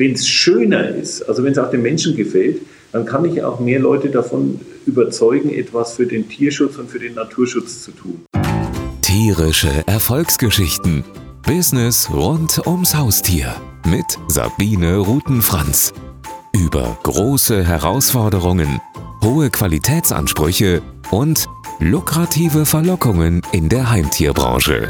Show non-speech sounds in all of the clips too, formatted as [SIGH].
wenn es schöner ist, also wenn es auch den Menschen gefällt, dann kann ich auch mehr Leute davon überzeugen, etwas für den Tierschutz und für den Naturschutz zu tun. Tierische Erfolgsgeschichten. Business rund ums Haustier mit Sabine Rutenfranz. Über große Herausforderungen, hohe Qualitätsansprüche und lukrative Verlockungen in der Heimtierbranche.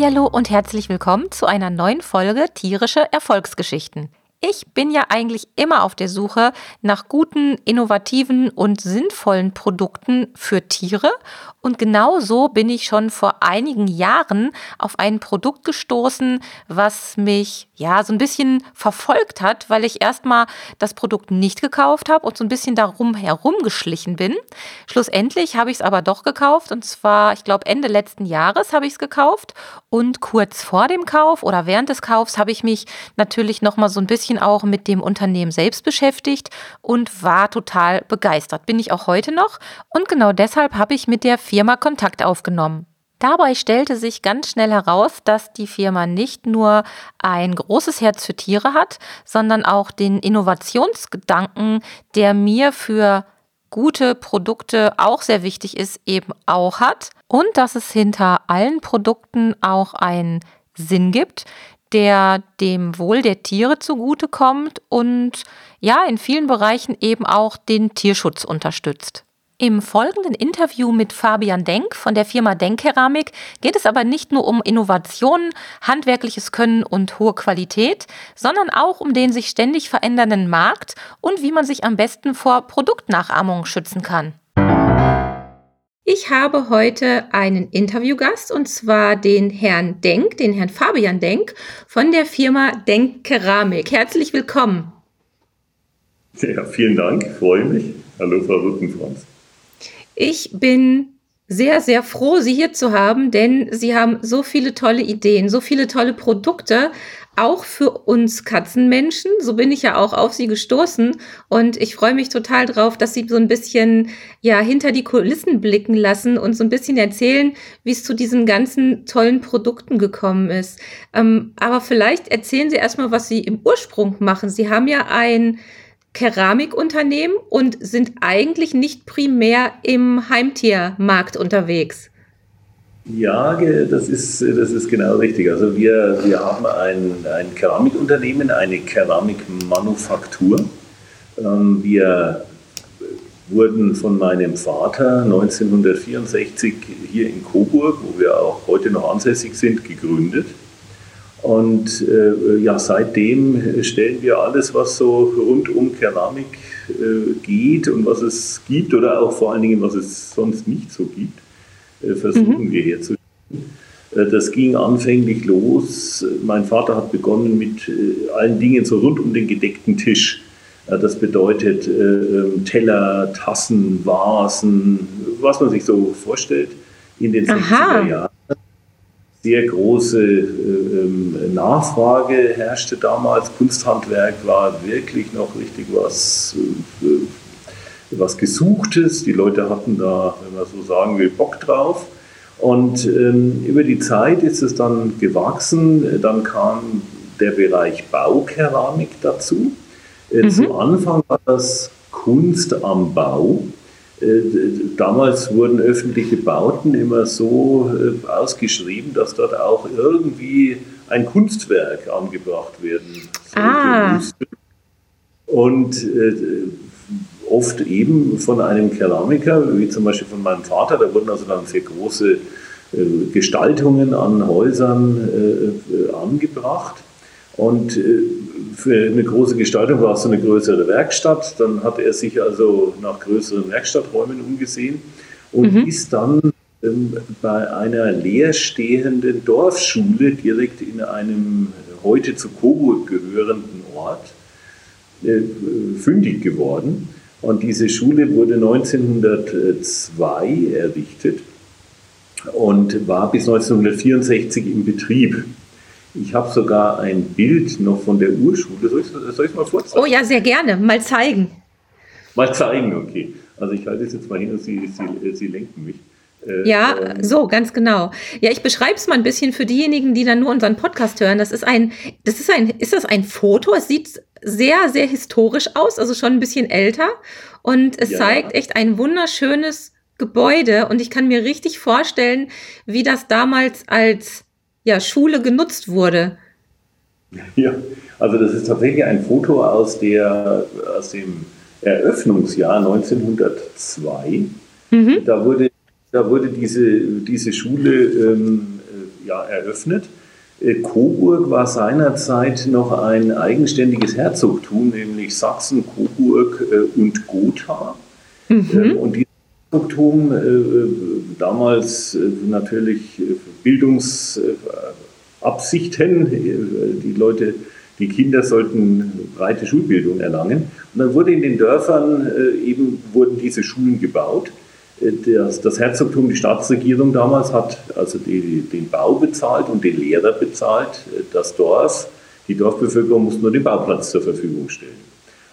Hallo und herzlich willkommen zu einer neuen Folge Tierische Erfolgsgeschichten. Ich bin ja eigentlich immer auf der Suche nach guten, innovativen und sinnvollen Produkten für Tiere. Und genau so bin ich schon vor einigen Jahren auf ein Produkt gestoßen, was mich ja so ein bisschen verfolgt hat, weil ich erstmal das Produkt nicht gekauft habe und so ein bisschen darum herumgeschlichen bin. Schlussendlich habe ich es aber doch gekauft und zwar, ich glaube, Ende letzten Jahres habe ich es gekauft und kurz vor dem Kauf oder während des Kaufs habe ich mich natürlich noch mal so ein bisschen auch mit dem Unternehmen selbst beschäftigt und war total begeistert. Bin ich auch heute noch und genau deshalb habe ich mit der Firma Kontakt aufgenommen. Dabei stellte sich ganz schnell heraus, dass die Firma nicht nur ein großes Herz für Tiere hat, sondern auch den Innovationsgedanken, der mir für gute Produkte auch sehr wichtig ist, eben auch hat. Und dass es hinter allen Produkten auch einen Sinn gibt, der dem Wohl der Tiere zugutekommt und ja, in vielen Bereichen eben auch den Tierschutz unterstützt. Im folgenden Interview mit Fabian Denk von der Firma Denkkeramik geht es aber nicht nur um Innovationen, handwerkliches Können und hohe Qualität, sondern auch um den sich ständig verändernden Markt und wie man sich am besten vor Produktnachahmung schützen kann. Ich habe heute einen Interviewgast und zwar den Herrn Denk, den Herrn Fabian Denk von der Firma Denk Keramik. Herzlich willkommen. Ja, vielen Dank, freue mich. Hallo, Frau Rückenfranz. Ich bin sehr, sehr froh, Sie hier zu haben, denn Sie haben so viele tolle Ideen, so viele tolle Produkte, auch für uns Katzenmenschen. So bin ich ja auch auf sie gestoßen und ich freue mich total drauf, dass sie so ein bisschen ja hinter die Kulissen blicken lassen und so ein bisschen erzählen, wie es zu diesen ganzen tollen Produkten gekommen ist. Ähm, aber vielleicht erzählen Sie erstmal, was Sie im Ursprung machen. Sie haben ja ein Keramikunternehmen und sind eigentlich nicht primär im Heimtiermarkt unterwegs. Ja, das ist, das ist genau richtig. Also wir, wir haben ein, ein Keramikunternehmen, eine Keramikmanufaktur. Ähm, wir wurden von meinem Vater 1964 hier in Coburg, wo wir auch heute noch ansässig sind, gegründet. Und äh, ja, seitdem stellen wir alles, was so rund um Keramik äh, geht und was es gibt oder auch vor allen Dingen, was es sonst nicht so gibt, äh, versuchen mhm. wir herzustellen. Äh, das ging anfänglich los. Mein Vater hat begonnen mit äh, allen Dingen so rund um den gedeckten Tisch. Das bedeutet ähm, Teller, Tassen, Vasen, was man sich so vorstellt in den 60er Jahren. Sehr große ähm, Nachfrage herrschte damals. Kunsthandwerk war wirklich noch richtig was, was Gesuchtes. Die Leute hatten da, wenn man so sagen will, Bock drauf. Und ähm, über die Zeit ist es dann gewachsen. Dann kam der Bereich Baukeramik dazu. Äh, mhm. Zum Anfang war das Kunst am Bau. Äh, damals wurden öffentliche Bauten immer so äh, ausgeschrieben, dass dort auch irgendwie ein Kunstwerk angebracht werden sollte. Ah. Und äh, oft eben von einem Keramiker, wie zum Beispiel von meinem Vater. Da wurden also dann sehr große Gestaltungen an Häusern angebracht. Und äh, für eine große Gestaltung war es so eine größere Werkstatt. Dann hat er sich also nach größeren Werkstatträumen umgesehen und mhm. ist dann ähm, bei einer leerstehenden Dorfschule direkt in einem heute zu Coburg gehörenden Ort fündig geworden. Und diese Schule wurde 1902 errichtet und war bis 1964 im Betrieb. Ich habe sogar ein Bild noch von der Urschule. Soll ich es mal vorzeigen? Oh ja, sehr gerne. Mal zeigen. Mal zeigen, okay. Also ich halte es jetzt mal hin und Sie, Sie, Sie lenken mich. Äh, ja, ähm, so, ganz genau. Ja, ich beschreibe es mal ein bisschen für diejenigen, die dann nur unseren Podcast hören. Das ist ein, das ist ein, ist das ein Foto? Es sieht sehr, sehr historisch aus, also schon ein bisschen älter. Und es ja. zeigt echt ein wunderschönes Gebäude. Und ich kann mir richtig vorstellen, wie das damals als ja, Schule genutzt wurde. Ja, also das ist tatsächlich ein Foto aus, der, aus dem Eröffnungsjahr 1902. Mhm. Da wurde, da wurde diese, diese Schule ähm, äh, ja, eröffnet. Äh, Coburg war seinerzeit noch ein eigenständiges Herzogtum, nämlich Sachsen, Coburg äh, und Gotha. Mhm. Ähm, und dieses Herzogtum, damals natürlich Bildungsabsichten, die Leute die Kinder sollten breite Schulbildung erlangen. Und dann wurde in den Dörfern eben wurden diese Schulen gebaut. Das, das, Herzogtum, die Staatsregierung damals hat also die, den Bau bezahlt und den Lehrer bezahlt. Das Dorf, die Dorfbevölkerung musste nur den Bauplatz zur Verfügung stellen.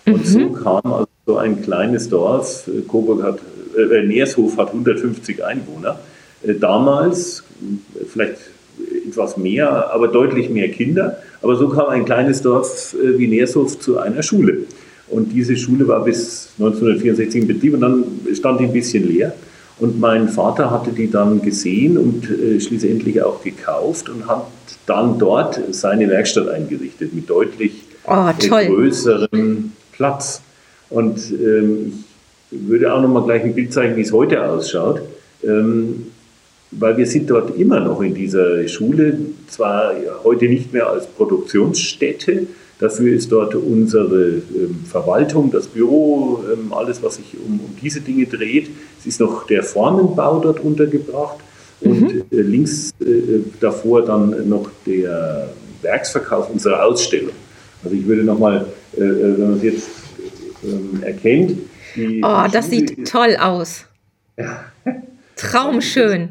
Und mhm. so kam also so ein kleines Dorf, Coburg hat, äh, Neershof hat 150 Einwohner. Äh, damals, vielleicht etwas mehr, aber deutlich mehr Kinder. Aber so kam ein kleines Dorf äh, wie Neershof zu einer Schule. Und diese Schule war bis 1964 in Betrieb und dann stand die ein bisschen leer. Und mein Vater hatte die dann gesehen und äh, schließlich auch gekauft und hat dann dort seine Werkstatt eingerichtet mit deutlich oh, größerem Platz. Und ähm, ich würde auch noch mal gleich ein Bild zeigen, wie es heute ausschaut. Ähm, weil wir sind dort immer noch in dieser Schule, zwar heute nicht mehr als Produktionsstätte, Dafür ist dort unsere ähm, Verwaltung, das Büro, ähm, alles, was sich um, um, diese Dinge dreht. Es ist noch der Formenbau dort untergebracht und mhm. äh, links äh, davor dann noch der Werksverkauf unserer Ausstellung. Also ich würde nochmal, äh, wenn man es jetzt ähm, erkennt. Oh, das sieht toll aus. Ja. Traumschön.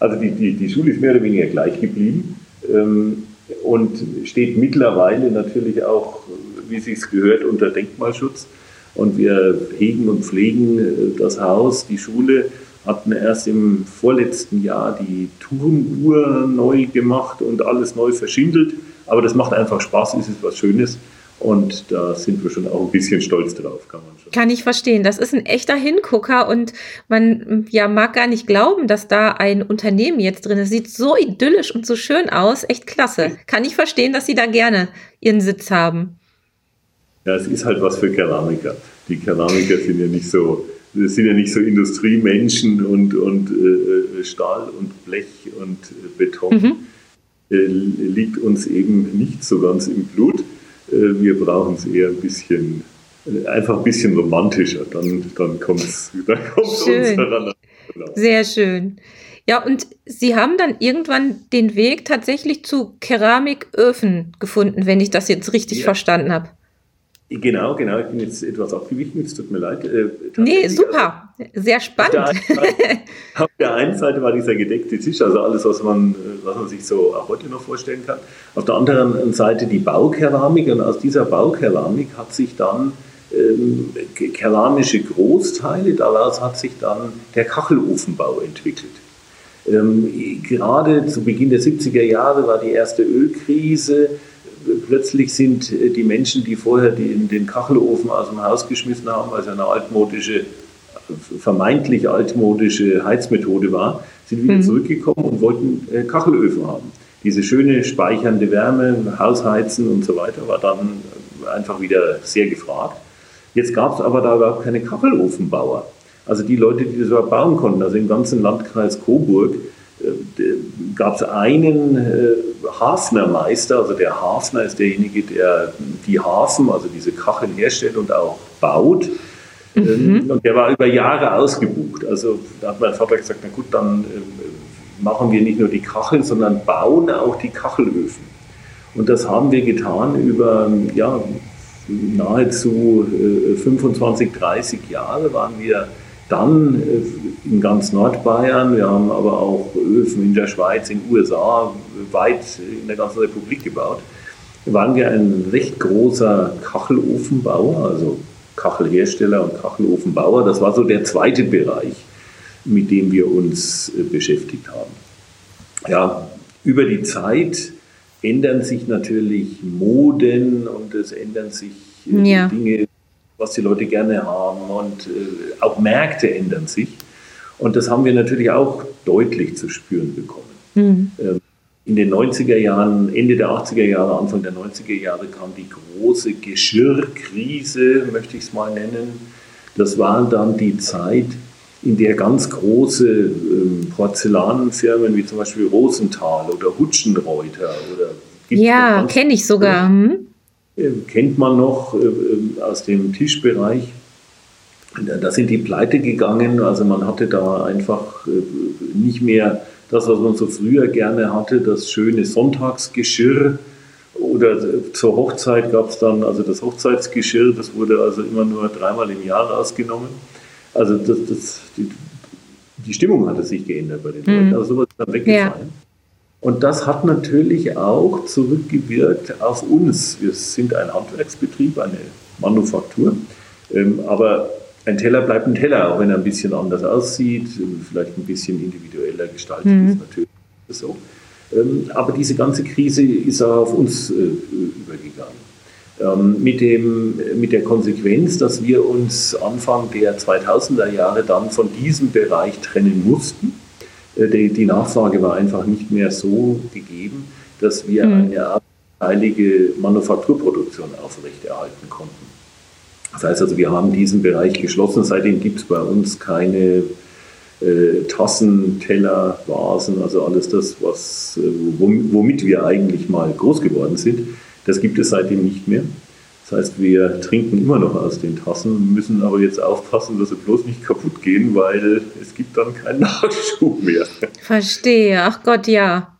Also die, die, die Schule ist mehr oder weniger gleich geblieben. Ähm, und steht mittlerweile natürlich auch, wie es sich gehört, unter Denkmalschutz. Und wir hegen und pflegen äh, das Haus, die Schule, hatten erst im vorletzten Jahr die Turmuhr neu gemacht und alles neu verschindelt. Aber das macht einfach Spaß, es ist was Schönes. Und da sind wir schon auch ein bisschen stolz drauf, kann man schon. Kann ich verstehen. Das ist ein echter Hingucker und man ja mag gar nicht glauben, dass da ein Unternehmen jetzt drin ist. Sieht so idyllisch und so schön aus. Echt klasse. Kann ich verstehen, dass Sie da gerne Ihren Sitz haben. Ja, es ist halt was für Keramiker. Die Keramiker sind ja nicht so, sind ja nicht so Industriemenschen und, und äh, Stahl und Blech und äh, Beton. Mhm. Äh, liegt uns eben nicht so ganz im Blut. Äh, wir brauchen es eher ein bisschen, äh, einfach ein bisschen romantischer. Dann, dann kommt es [LAUGHS] dann kommt's uns heran. Sehr schön. Ja, und Sie haben dann irgendwann den Weg tatsächlich zu Keramiköfen gefunden, wenn ich das jetzt richtig ja. verstanden habe. Genau, genau. Ich bin jetzt etwas abgewichen, es tut mir leid. Äh, nee, super. Sehr spannend. Auf der, Seite, auf der, einen Seite war dieser gedeckte Tisch, also alles, was man, was man sich so auch heute noch vorstellen kann. Auf der anderen Seite die Baukeramik und aus dieser Baukeramik hat sich dann ähm, keramische Großteile, daraus hat sich dann der Kachelofenbau entwickelt. Ähm, gerade zu Beginn der 70er Jahre war die erste Ölkrise plötzlich sind äh, die Menschen, die vorher den, den Kachelofen aus dem Haus geschmissen haben, also eine altmodische, vermeintlich altmodische Heizmethode war, sind wieder mhm. zurückgekommen und wollten äh, Kachelöfen haben. Diese schöne speichernde Wärme, Hausheizen und so weiter war dann einfach wieder sehr gefragt. Jetzt gab es aber da überhaupt keine Kachelofenbauer. Also die Leute, die das überhaupt bauen konnten, also im ganzen Landkreis Coburg, äh, gab es einen äh, Hafnermeister, also der Hafner ist derjenige, der die Hafen, also diese Kacheln herstellt und auch baut. Mhm. Ähm, und der war über Jahre ausgebucht. Also da hat mein Vater gesagt, na gut, dann äh, machen wir nicht nur die Kacheln, sondern bauen auch die Kachelöfen. Und das haben wir getan über ja, nahezu 25, 30 Jahre waren wir dann äh, in ganz Nordbayern, wir haben aber auch Öfen in der Schweiz, in den USA, weit in der ganzen Republik gebaut, waren wir ein recht großer Kachelofenbauer, also Kachelhersteller und Kachelofenbauer. Das war so der zweite Bereich. mit dem wir uns beschäftigt haben. Ja, über die Zeit ändern sich natürlich Moden und es ändern sich ja. Dinge, was die Leute gerne haben und auch Märkte ändern sich. Und das haben wir natürlich auch deutlich zu spüren bekommen. Mhm. In den 90er Jahren, Ende der 80er Jahre, Anfang der 90er Jahre kam die große Geschirrkrise, möchte ich es mal nennen. Das war dann die Zeit, in der ganz große ähm, Porzellanfirmen wie zum Beispiel Rosenthal oder Hutschenreuter oder ja, kenne ich sogar. Hm? Kennt man noch äh, aus dem Tischbereich. Da sind die pleite gegangen, also man hatte da einfach äh, nicht mehr das, was man so früher gerne hatte, das schöne Sonntagsgeschirr. Oder zur Hochzeit gab es dann, also das Hochzeitsgeschirr, das wurde also immer nur dreimal im Jahr rausgenommen. Also das, das, die, die Stimmung hatte sich geändert bei den mhm. Leuten. Also sowas ist dann weggefallen. Ja. Und das hat natürlich auch zurückgewirkt auf uns. Wir sind ein Handwerksbetrieb, eine Manufaktur. Ähm, aber ein Teller bleibt ein Teller, auch wenn er ein bisschen anders aussieht, vielleicht ein bisschen individueller gestaltet mhm. ist, natürlich so. Ähm, aber diese ganze Krise ist auch auf uns äh, übergegangen. Ähm, mit, dem, mit der Konsequenz, dass wir uns Anfang der 2000er Jahre dann von diesem Bereich trennen mussten. Äh, die, die Nachfrage war einfach nicht mehr so gegeben, dass wir mhm. eine heilige Manufakturproduktion aufrechterhalten konnten. Das heißt also, wir haben diesen Bereich geschlossen. Seitdem gibt es bei uns keine äh, Tassen, Teller, Vasen, also alles das, was, äh, womit wir eigentlich mal groß geworden sind. Das gibt es seitdem nicht mehr. Das heißt, wir trinken immer noch aus den Tassen, müssen aber jetzt aufpassen, dass sie bloß nicht kaputt gehen, weil es gibt dann keinen [LAUGHS] Nachschub mehr. Verstehe, ach Gott, ja.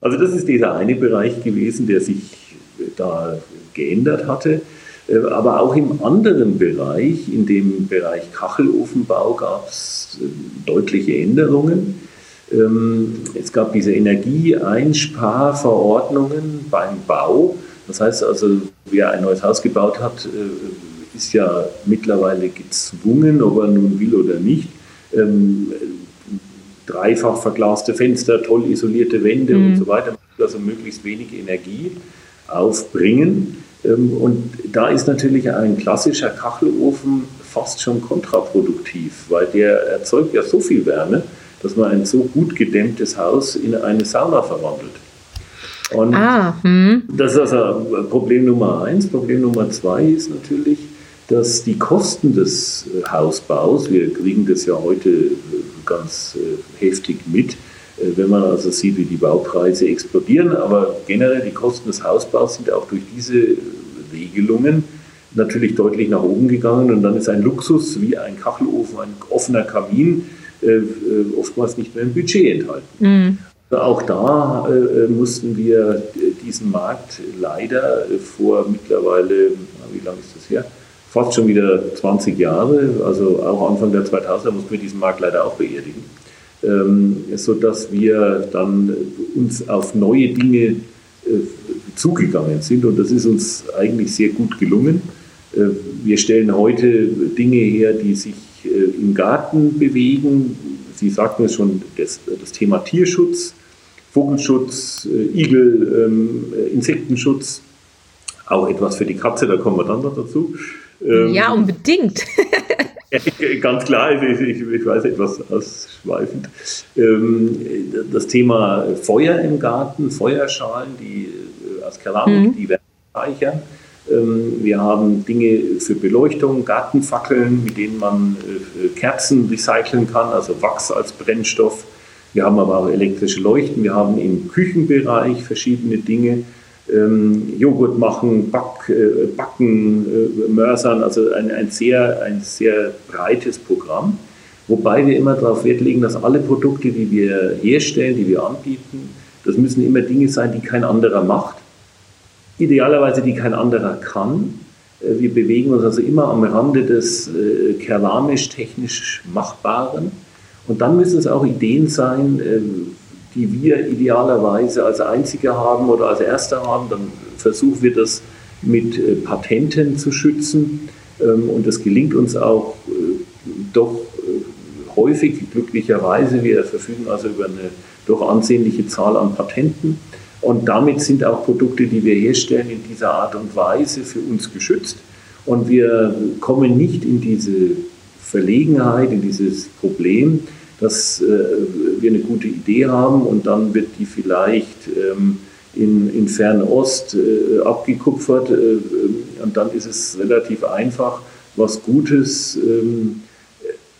Also das ist dieser eine Bereich gewesen, der sich da geändert hatte. Äh, aber auch im anderen Bereich, in dem Bereich Kachelofenbau, gab es äh, deutliche Änderungen. Ähm, es gab diese Energieeinsparverordnungen beim Bau. Das heißt also, wer ein neues Haus gebaut hat, äh, ist ja mittlerweile gezwungen, ob er nun will oder nicht, ähm, dreifach verglaste Fenster, toll isolierte Wände mhm. und so weiter, also möglichst wenig Energie aufbringen. Ähm, und da ist natürlich ein klassischer Kachelofen fast schon kontraproduktiv, weil der erzeugt ja so viel Wärme, dass man ein so gut gedämmtes Haus in eine Sauna verwandelt. Und ah, hm. das ist also Problem Nummer eins. Problem Nummer zwei ist natürlich, dass die Kosten des äh, Hausbaus, wir kriegen das ja heute äh, ganz äh, heftig mit, wenn man also sieht, wie die Baupreise explodieren, aber generell die Kosten des Hausbaus sind auch durch diese Regelungen natürlich deutlich nach oben gegangen und dann ist ein Luxus wie ein Kachelofen, ein offener Kamin äh, äh oftmals nicht mehr im Budget enthalten. Mhm. Auch da äh, mussten wir diesen Markt leider vor mittlerweile, wie lange ist das her? Fast schon wieder 20 Jahre, also auch Anfang der 2000er mussten wir diesen Markt leider auch beerdigen, ähm, sodass wir dann uns auf neue Dinge äh, zugegangen sind und das ist uns eigentlich sehr gut gelungen. Äh, wir stellen heute Dinge her, die sich äh, im Garten bewegen. Sie sagten es schon, das, das Thema Tierschutz, Vogelschutz, Igel, ähm, Insektenschutz, auch etwas für die Katze, da kommen wir dann noch dazu. Ähm, ja, unbedingt. [LAUGHS] [LAUGHS] Ganz klar, ich, ich, ich, weiß etwas ausschweifend. Ähm, das Thema Feuer im Garten, Feuerschalen, die äh, aus Keramik, mhm. die werden speichern. Ähm, wir haben Dinge für Beleuchtung, Gartenfackeln, mit denen man äh, Kerzen recyceln kann, also Wachs als Brennstoff. Wir haben aber auch elektrische Leuchten. Wir haben im Küchenbereich verschiedene Dinge ähm, Joghurt machen, Back, äh, Backen, äh, Mörsern, also ein, ein, sehr, ein sehr breites Programm. Wobei wir immer darauf Wert legen, dass alle Produkte, die wir herstellen, die wir anbieten, das müssen immer Dinge sein, die kein anderer macht. Idealerweise, die kein anderer kann. Äh, wir bewegen uns also immer am Rande des äh, keramisch-technisch Machbaren. Und dann müssen es auch Ideen sein, äh, die wir idealerweise als Einzige haben oder als Erster haben, dann versuchen wir das mit äh, Patenten zu schützen. Ähm, und das gelingt uns auch äh, doch äh, häufig, glücklicherweise. Wir verfügen also über eine doch ansehnliche Zahl an Patenten. Und damit sind auch Produkte, die wir herstellen, in dieser Art und Weise für uns geschützt. Und wir kommen nicht in diese Verlegenheit, in dieses Problem, dass äh, wir eine gute Idee haben und dann wird die vielleicht ähm, in, in Fernost äh, abgekupfert äh, und dann ist es relativ einfach, was Gutes, ähm,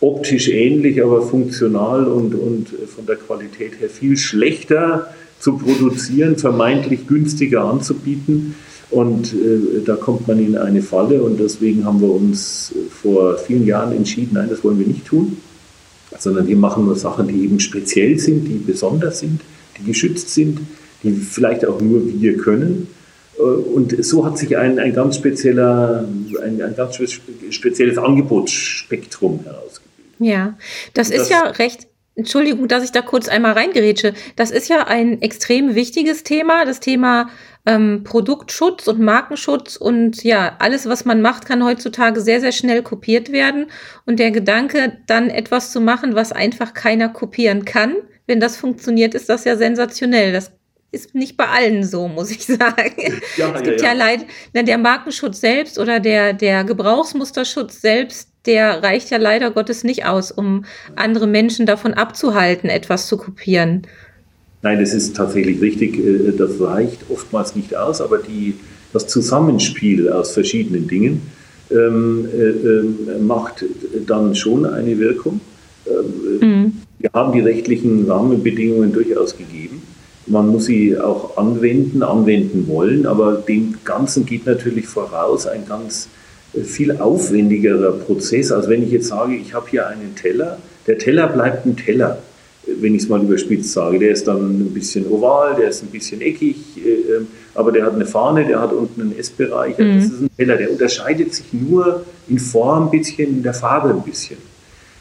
optisch ähnlich, aber funktional und, und von der Qualität her viel schlechter zu produzieren, vermeintlich günstiger anzubieten. Und äh, da kommt man in eine Falle und deswegen haben wir uns vor vielen Jahren entschieden, nein, das wollen wir nicht tun, sondern wir machen nur Sachen, die eben speziell sind, die besonders sind, die geschützt sind, die vielleicht auch nur wir können. Äh, und so hat sich ein, ein ganz spezieller, ein, ein ganz spezielles Angebotsspektrum herausgebildet. Ja, das, das ist ja recht Entschuldigung, dass ich da kurz einmal reingerätsche. Das ist ja ein extrem wichtiges Thema, das Thema ähm, Produktschutz und Markenschutz und ja, alles, was man macht, kann heutzutage sehr, sehr schnell kopiert werden. Und der Gedanke, dann etwas zu machen, was einfach keiner kopieren kann, wenn das funktioniert, ist das ja sensationell. Das ist nicht bei allen so, muss ich sagen. Ja, es gibt ja, ja. ja leid, der Markenschutz selbst oder der, der Gebrauchsmusterschutz selbst, der reicht ja leider Gottes nicht aus, um andere Menschen davon abzuhalten, etwas zu kopieren. Nein, das ist tatsächlich richtig. Äh, das reicht oftmals nicht aus, aber die, das Zusammenspiel aus verschiedenen Dingen ähm, äh, äh, macht dann schon eine Wirkung. Ähm, mhm. Wir haben die rechtlichen Rahmenbedingungen durchaus gegeben. Man muss sie auch anwenden, anwenden wollen, aber dem Ganzen geht natürlich voraus ein ganz viel aufwendigerer Prozess, als wenn ich jetzt sage, ich habe hier einen Teller. Der Teller bleibt ein Teller, wenn ich es mal überspitzt sage. Der ist dann ein bisschen oval, der ist ein bisschen eckig, äh, ähm, aber der hat eine Fahne, der hat unten einen Essbereich. Mhm. Das ist ein Teller, der unterscheidet sich nur in Form ein bisschen, in der Farbe ein bisschen.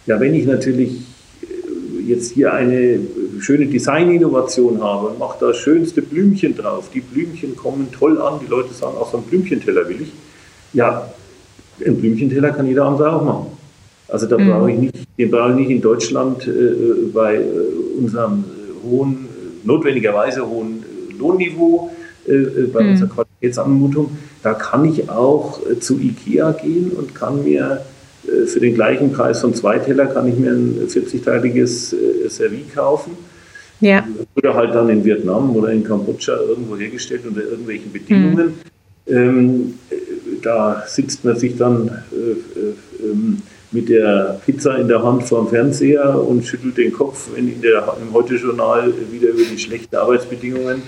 Ja, wenn ich natürlich äh, jetzt hier eine schöne Designinnovation habe und mache da schönste Blümchen drauf, die Blümchen kommen toll an, die Leute sagen, auch so einen Blümchenteller will ich. Ja, ein Blümchenteller kann jeder andere auch machen. Also da mhm. brauche ich nicht, den brauche ich nicht in Deutschland äh, bei äh, unserem äh, hohen, notwendigerweise hohen äh, Lohnniveau, äh, äh, bei mhm. unserer Qualitätsanmutung. Da kann ich auch zu Ikea gehen und kann mir für den gleichen Preis von zwei Teller kann ich mir ein 40-teiliges Servie kaufen. Ja. Oder halt dann in Vietnam oder in Kambodscha irgendwo hergestellt unter irgendwelchen Bedingungen. Mhm. Ähm, da sitzt man sich dann äh, äh, ähm, mit der Pizza in der Hand vor dem Fernseher und schüttelt den Kopf, wenn in der, im Heute-Journal wieder über die schlechten Arbeitsbedingungen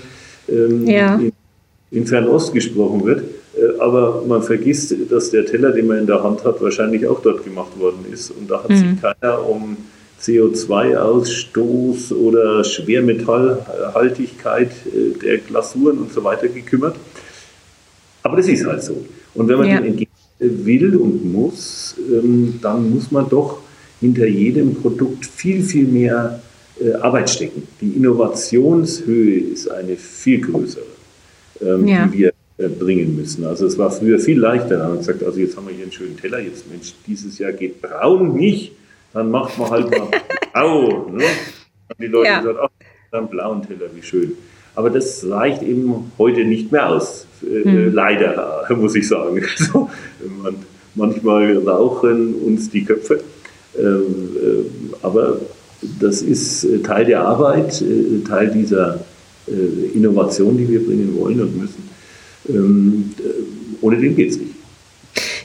ähm, ja. in, in, Fernost gesprochen wird. Äh, aber man vergisst, dass der Teller, den man in der Hand hat, wahrscheinlich auch dort gemacht worden ist. Und da hat mhm. sich keiner um CO2-Ausstoß oder Schwermetallhaltigkeit äh, der Glasuren und so weiter gekümmert. Aber das ist halt so. Und wenn man ja. dem will und muss, ähm, dann muss man doch hinter jedem Produkt viel, viel mehr äh, Arbeit stecken. Die Innovationshöhe ist eine viel größere, ähm, ja. die wir äh, bringen müssen. Also es war früher viel leichter. Da haben wir gesagt, also jetzt haben wir hier einen schönen Teller, jetzt Mensch, dieses Jahr geht braun nicht, dann macht man halt mal [LAUGHS] blau. Ne? Dann die Leute ja. gesagt, ach, einen blauen Teller, wie schön. Aber das reicht eben heute nicht mehr aus. Hm. Leider, [LAUGHS] muss ich sagen. Also, man, manchmal rauchen uns die Köpfe. Ähm, äh, aber das ist äh, Teil der Arbeit, Teil dieser Innovation, die wir bringen wollen und müssen. Ähm, ohne den geht es nicht.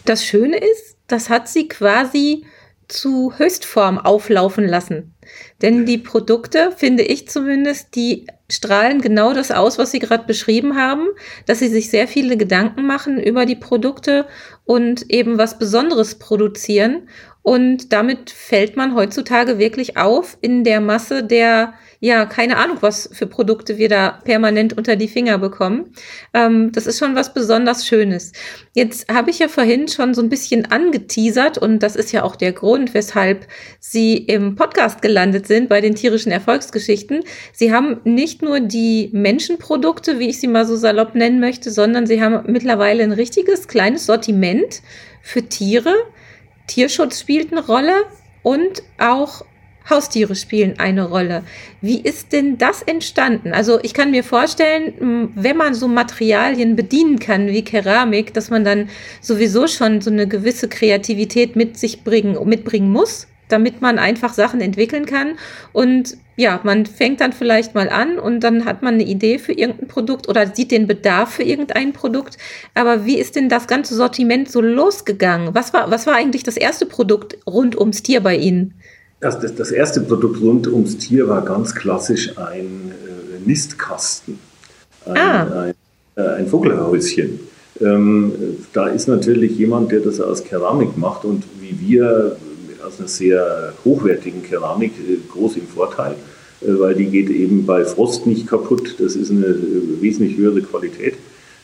Das Schöne ist, das hat sie quasi zu Höchstform auflaufen lassen. Denn die Produkte, finde ich zumindest, die strahlen genau das aus, was Sie gerade beschrieben haben, dass Sie sich sehr viele Gedanken machen über die Produkte und eben was Besonderes produzieren. Und damit fällt man heutzutage wirklich auf in der Masse der ja, keine Ahnung, was für Produkte wir da permanent unter die Finger bekommen. Ähm, das ist schon was besonders Schönes. Jetzt habe ich ja vorhin schon so ein bisschen angeteasert und das ist ja auch der Grund, weshalb Sie im Podcast gelandet sind bei den tierischen Erfolgsgeschichten. Sie haben nicht nur die Menschenprodukte, wie ich sie mal so salopp nennen möchte, sondern Sie haben mittlerweile ein richtiges kleines Sortiment für Tiere. Tierschutz spielt eine Rolle und auch Haustiere spielen eine Rolle. Wie ist denn das entstanden? Also ich kann mir vorstellen, wenn man so Materialien bedienen kann wie Keramik, dass man dann sowieso schon so eine gewisse Kreativität mit sich bringen, mitbringen muss, damit man einfach Sachen entwickeln kann. Und ja, man fängt dann vielleicht mal an und dann hat man eine Idee für irgendein Produkt oder sieht den Bedarf für irgendein Produkt. Aber wie ist denn das ganze Sortiment so losgegangen? Was war, was war eigentlich das erste Produkt rund ums Tier bei Ihnen? Das, das, das erste Produkt rund ums Tier war ganz klassisch ein äh, Nistkasten, ein, ah. ein, äh, ein Vogelhäuschen. Ähm, da ist natürlich jemand, der das aus Keramik macht und wie wir aus einer sehr hochwertigen Keramik äh, groß im Vorteil, äh, weil die geht eben bei Frost nicht kaputt. Das ist eine äh, wesentlich höhere Qualität.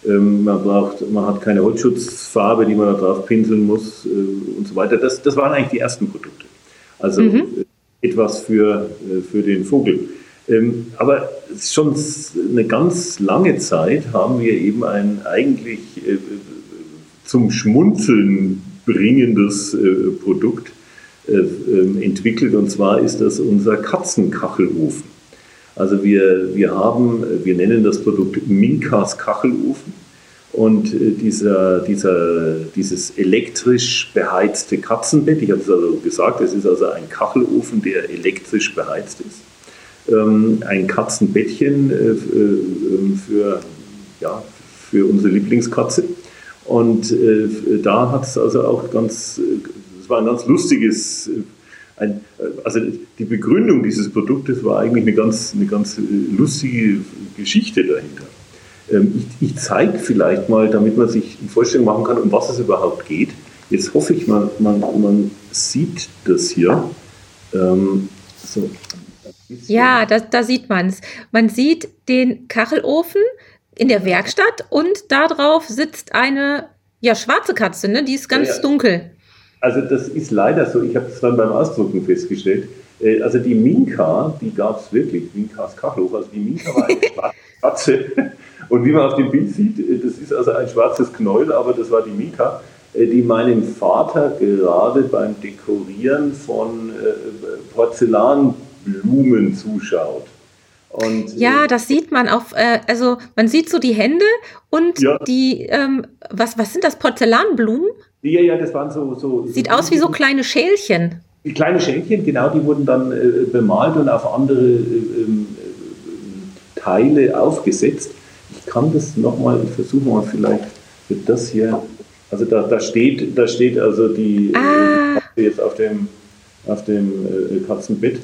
Ähm, man, braucht, man hat keine Holzschutzfarbe, die man da drauf pinseln muss und so weiter. Das, das waren eigentlich die ersten Produkte. Also mhm. etwas für, äh, für den Vogel. Ähm, aber schon eine ganz lange Zeit haben wir eben ein eigentlich äh, zum Schmunzeln bringendes äh, Produkt ähm, entwickelt und zwar ist das unser Katzenkachelofen. Also wir, wir haben, wir nennen das Produkt Minkas Kachelofen und äh, dieser, dieser, dieses elektrisch beheizte Katzenbett, ich habe es also gesagt, es ist also ein Kachelofen, der elektrisch beheizt ist. Ähm, ein Katzenbettchen äh, ähm, für, ja, für unsere Lieblingskatze. Und äh, da hat es also auch ganz, es war ein ganz lustiges, ein, also die Begründung dieses Produktes war eigentlich eine ganz, eine ganz lustige Geschichte dahinter. Ähm, ich, ich zeige vielleicht mal, damit man sich eine Vorstellung machen kann, um was es überhaupt geht. Jetzt hoffe ich, man, man, man sieht das hier. Ähm, so. Ja, da, da sieht man es. Man sieht den Kachelofen in der Werkstatt und darauf sitzt eine ja, schwarze Katze, ne? die ist ganz ja, ja. dunkel. Also das ist leider so, ich habe es dann beim Ausdrucken festgestellt. Äh, also die Minka, die gab es wirklich, Minkas Kachelofen, also die Minka war eine [LAUGHS] schwarze Katze. Und wie man auf dem Bild sieht, äh, das ist also ein schwarzes Knäuel, aber das war die Mika, äh, die meinem Vater gerade beim Dekorieren von äh, Porzellanblumen zuschaut. Und, ja, das sieht man auf, also man sieht so die Hände und ja. die, ähm, was, was sind das, Porzellanblumen? Ja, ja, das waren so. so Sieht so aus wie so kleine Schälchen. Die kleine Schälchen, genau, die wurden dann äh, bemalt und auf andere äh, äh, Teile aufgesetzt kann das nochmal, ich versuche mal vielleicht mit das hier, also da, da steht, da steht also die, ah. die jetzt auf dem, auf dem äh, Katzenbett.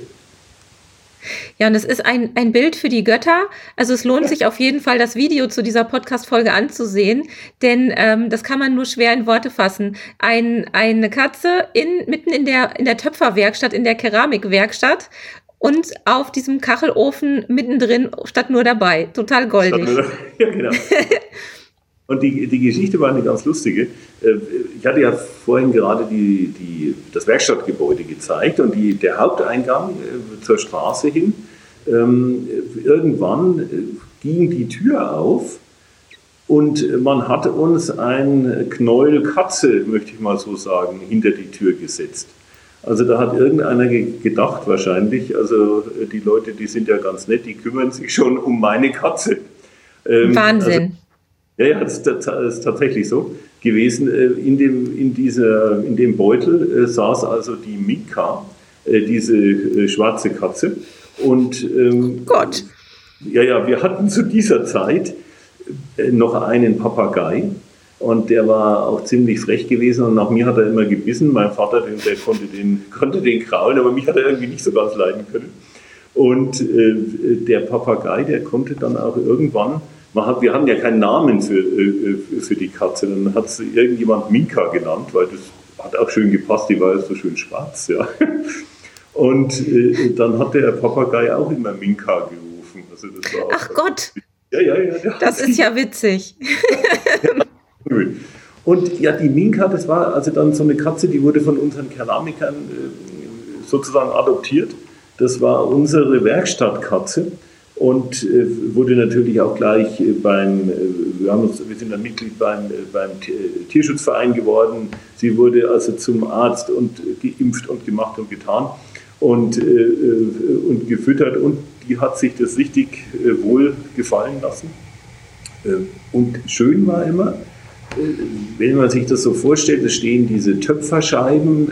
Ja, und es ist ein, ein Bild für die Götter. Also es lohnt sich auf jeden Fall, das Video zu dieser Podcast-Folge anzusehen, denn ähm, das kann man nur schwer in Worte fassen. Ein, eine Katze in, mitten in der, in der Töpferwerkstatt, in der Keramikwerkstatt und auf diesem Kachelofen mittendrin statt nur dabei. Total goldig. [LAUGHS] ja, genau. [LAUGHS] Und die, die Geschichte war eine ganz lustige. Äh, ich hatte ja vorhin gerade die, die, das Werkstattgebäude gezeigt und die, der Haupteingang äh, zur Straße hin. Ähm, irgendwann äh, ging die Tür auf und man hat uns ein Knäuel Katze, möchte ich mal so sagen, hinter die Tür gesetzt. Also da hat irgendeiner gedacht wahrscheinlich, also äh, die Leute, die sind ja ganz nett, die kümmern sich schon um meine Katze. Ähm, Wahnsinn. Also, ja, ja, das ist tatsächlich so gewesen. Äh, in dem, in dieser, in dem Beutel äh, saß also die Mika, diese schwarze Katze. Und ähm, oh Gott. Ja, ja, wir hatten zu dieser Zeit noch einen Papagei. Und der war auch ziemlich frech gewesen und nach mir hat er immer gebissen. Mein Vater, der konnte den, konnte den kraulen, aber mich hat er irgendwie nicht so ganz leiden können. Und äh, der Papagei, der konnte dann auch irgendwann, man hat, wir hatten ja keinen Namen für, äh, für die Katze, dann hat sie irgendjemand Minka genannt, weil das hat auch schön gepasst, die war ja so schön schwarz. Ja. [LAUGHS] Und äh, dann hat der Papagei auch immer Minka gerufen. Also Ach Gott! Ja, ja, ja. Das ist ja witzig. [LAUGHS] [LAUGHS] Ja, und ja, die Minka, das war also dann so eine Katze, die wurde von unseren Keramikern äh, sozusagen adoptiert. Das war unsere Werkstattkatze und äh, wurde natürlich auch gleich äh, beim, wir, haben uns, wir sind dann Mitglied beim, beim Tierschutzverein geworden. Sie wurde also zum Arzt und geimpft und gemacht und getan. und, und gefüttert und die hat sich das richtig wohl gefallen lassen. Und schön war immer, wenn man sich das so vorstellt, es stehen diese Töpferscheiben,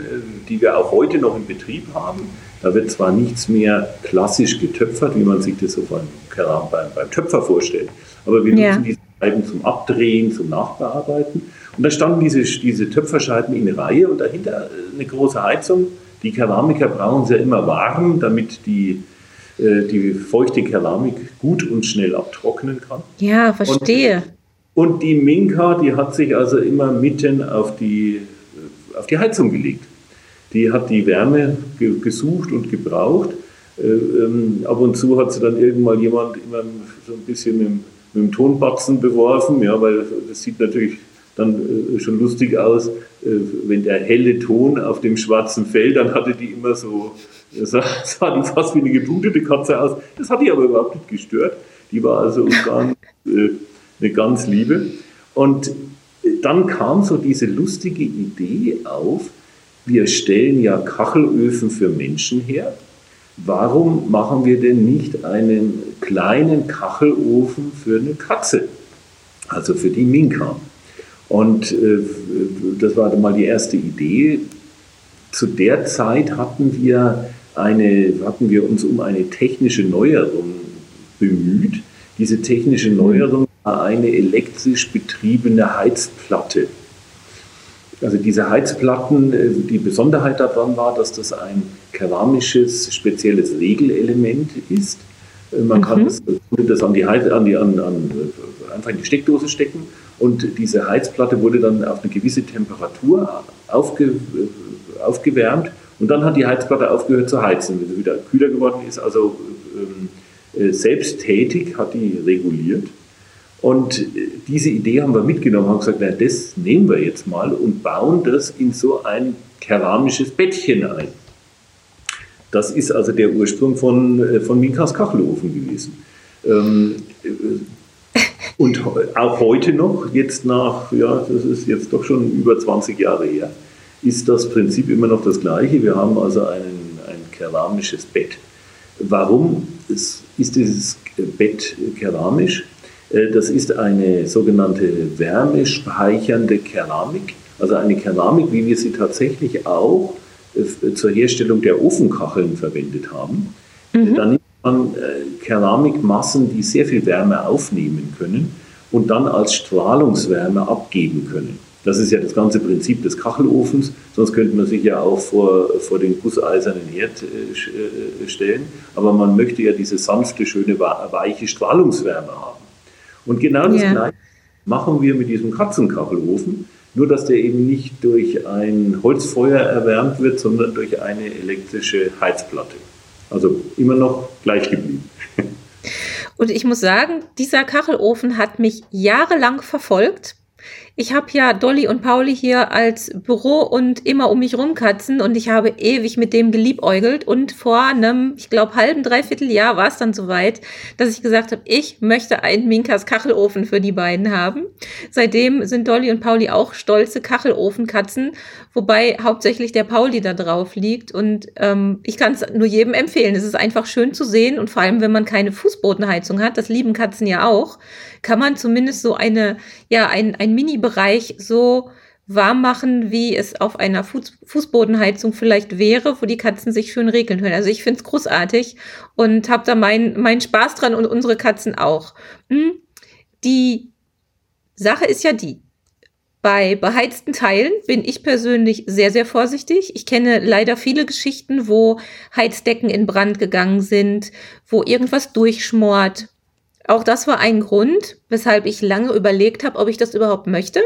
die wir auch heute noch im Betrieb haben. Da wird zwar nichts mehr klassisch getöpfert, wie man sich das so beim, beim, beim Töpfer vorstellt, aber wir nutzen diese Scheiben zum Abdrehen, zum Nachbearbeiten. Und da standen diese, diese Töpferscheiben in Reihe und dahinter eine große Heizung. Die Keramiker brauchen sie ja immer warm, damit die, äh, die feuchte Keramik gut und schnell abtrocknen kann. Ja, verstehe. Und, und die Minka, die hat sich also immer mitten auf die, auf die Heizung gelegt. Die hat die Wärme ge gesucht und gebraucht. Äh, ähm, ab und zu hat sie dann irgendwann jemand immer so ein bisschen mit, mit dem Tonbatzen beworfen, ja, weil das sieht natürlich dann äh, schon lustig aus, äh, wenn der helle Ton auf dem schwarzen Fell, dann hatte die immer so, sah, [LAUGHS] sah die fast wie eine geblutete Katze aus. Das hat die aber überhaupt nicht gestört. Die war also [LAUGHS] ganz, äh, eine ganz liebe. Und dann kam so diese lustige Idee auf, wir stellen ja Kachelöfen für Menschen her. Warum machen wir denn nicht einen kleinen Kachelofen für eine Katze? Also für die Minka. Und äh, das war dann mal die erste Idee. Zu der Zeit hatten wir, eine, hatten wir uns um eine technische Neuerung bemüht. Diese technische Neuerung eine elektrisch betriebene Heizplatte. Also diese Heizplatten, äh, die Besonderheit daran war, dass das ein keramisches, spezielles Regelelement ist. Äh, man mhm. kann das, das an die, an die an, an, einfach in die Steckdose stecken und diese Heizplatte wurde dann auf eine gewisse Temperatur aufge, äh, aufgewärmt und dann hat die Heizplatte aufgehört zu heizen, wenn sie wieder kühler geworden ist. Also ähm, selbsttätig hat die reguliert. Und äh, diese Idee haben wir mitgenommen, haben gesagt, na, das nehmen wir jetzt mal und bauen das in so ein keramisches Bettchen ein. Das ist also der Ursprung von, äh, von Minkas Kachelofen gewesen. Ähm, äh, und auch heute noch, jetzt nach, ja, das ist jetzt doch schon über 20 Jahre her, ist das Prinzip immer noch das gleiche. Wir haben also einen, ein keramisches Bett. Warum ist dieses Bett keramisch? Äh, das ist eine sogenannte wärmespeichernde Keramik, also eine Keramik, wie wir sie tatsächlich auch äh, zur Herstellung der Ofenkacheln verwendet haben. Mhm. Da nimmt man äh, Keramikmassen, die sehr viel Wärme aufnehmen können und dann als Strahlungswärme abgeben können. Das ist ja das ganze Prinzip des Kachelofens, sonst könnte man sich ja auch vor, vor den gusseisernen Herd stellen. Aber man möchte ja diese sanfte, schöne, weiche Strahlungswärme haben. Und genau das ja. Gleiche machen wir mit diesem Katzenkachelofen, nur dass der eben nicht durch ein Holzfeuer erwärmt wird, sondern durch eine elektrische Heizplatte. Also immer noch gleich geblieben. Und ich muss sagen, dieser Kachelofen hat mich jahrelang verfolgt. Ich habe ja Dolly und Pauli hier als Büro und immer um mich rumkatzen und ich habe ewig mit dem geliebäugelt und vor einem, ich glaube, halben, dreiviertel Jahr war es dann soweit, dass ich gesagt habe, ich möchte einen Minkas Kachelofen für die beiden haben. Seitdem sind Dolly und Pauli auch stolze Kachelofenkatzen, wobei hauptsächlich der Pauli da drauf liegt und ähm, ich kann es nur jedem empfehlen. Es ist einfach schön zu sehen und vor allem, wenn man keine Fußbodenheizung hat, das lieben Katzen ja auch, kann man zumindest so eine, ja, ein, ein Mini-Bereich so warm machen, wie es auf einer Fuß Fußbodenheizung vielleicht wäre, wo die Katzen sich schön regeln können. Also ich finde es großartig und habe da meinen mein Spaß dran und unsere Katzen auch. Hm? Die Sache ist ja die, bei beheizten Teilen bin ich persönlich sehr, sehr vorsichtig. Ich kenne leider viele Geschichten, wo Heizdecken in Brand gegangen sind, wo irgendwas durchschmort, auch das war ein Grund, weshalb ich lange überlegt habe, ob ich das überhaupt möchte.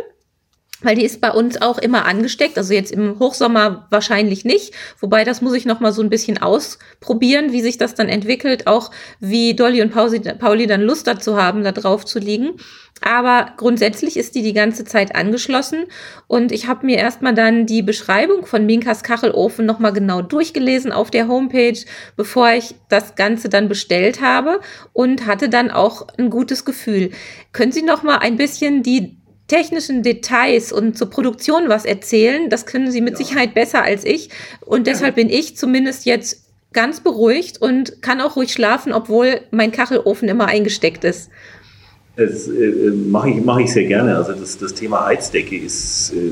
Weil die ist bei uns auch immer angesteckt, also jetzt im Hochsommer wahrscheinlich nicht, wobei das muss ich noch mal so ein bisschen ausprobieren, wie sich das dann entwickelt, auch wie Dolly und Pauli dann Lust dazu haben, da drauf zu liegen. Aber grundsätzlich ist die die ganze Zeit angeschlossen und ich habe mir erstmal dann die Beschreibung von Minkas Kachelofen nochmal genau durchgelesen auf der Homepage, bevor ich das Ganze dann bestellt habe und hatte dann auch ein gutes Gefühl. Können Sie nochmal ein bisschen die technischen Details und zur Produktion was erzählen? Das können Sie mit ja. Sicherheit besser als ich und deshalb bin ich zumindest jetzt ganz beruhigt und kann auch ruhig schlafen, obwohl mein Kachelofen immer eingesteckt ist. Das äh, mache ich, mach ich sehr gerne. Also das, das Thema Heizdecke ist, äh,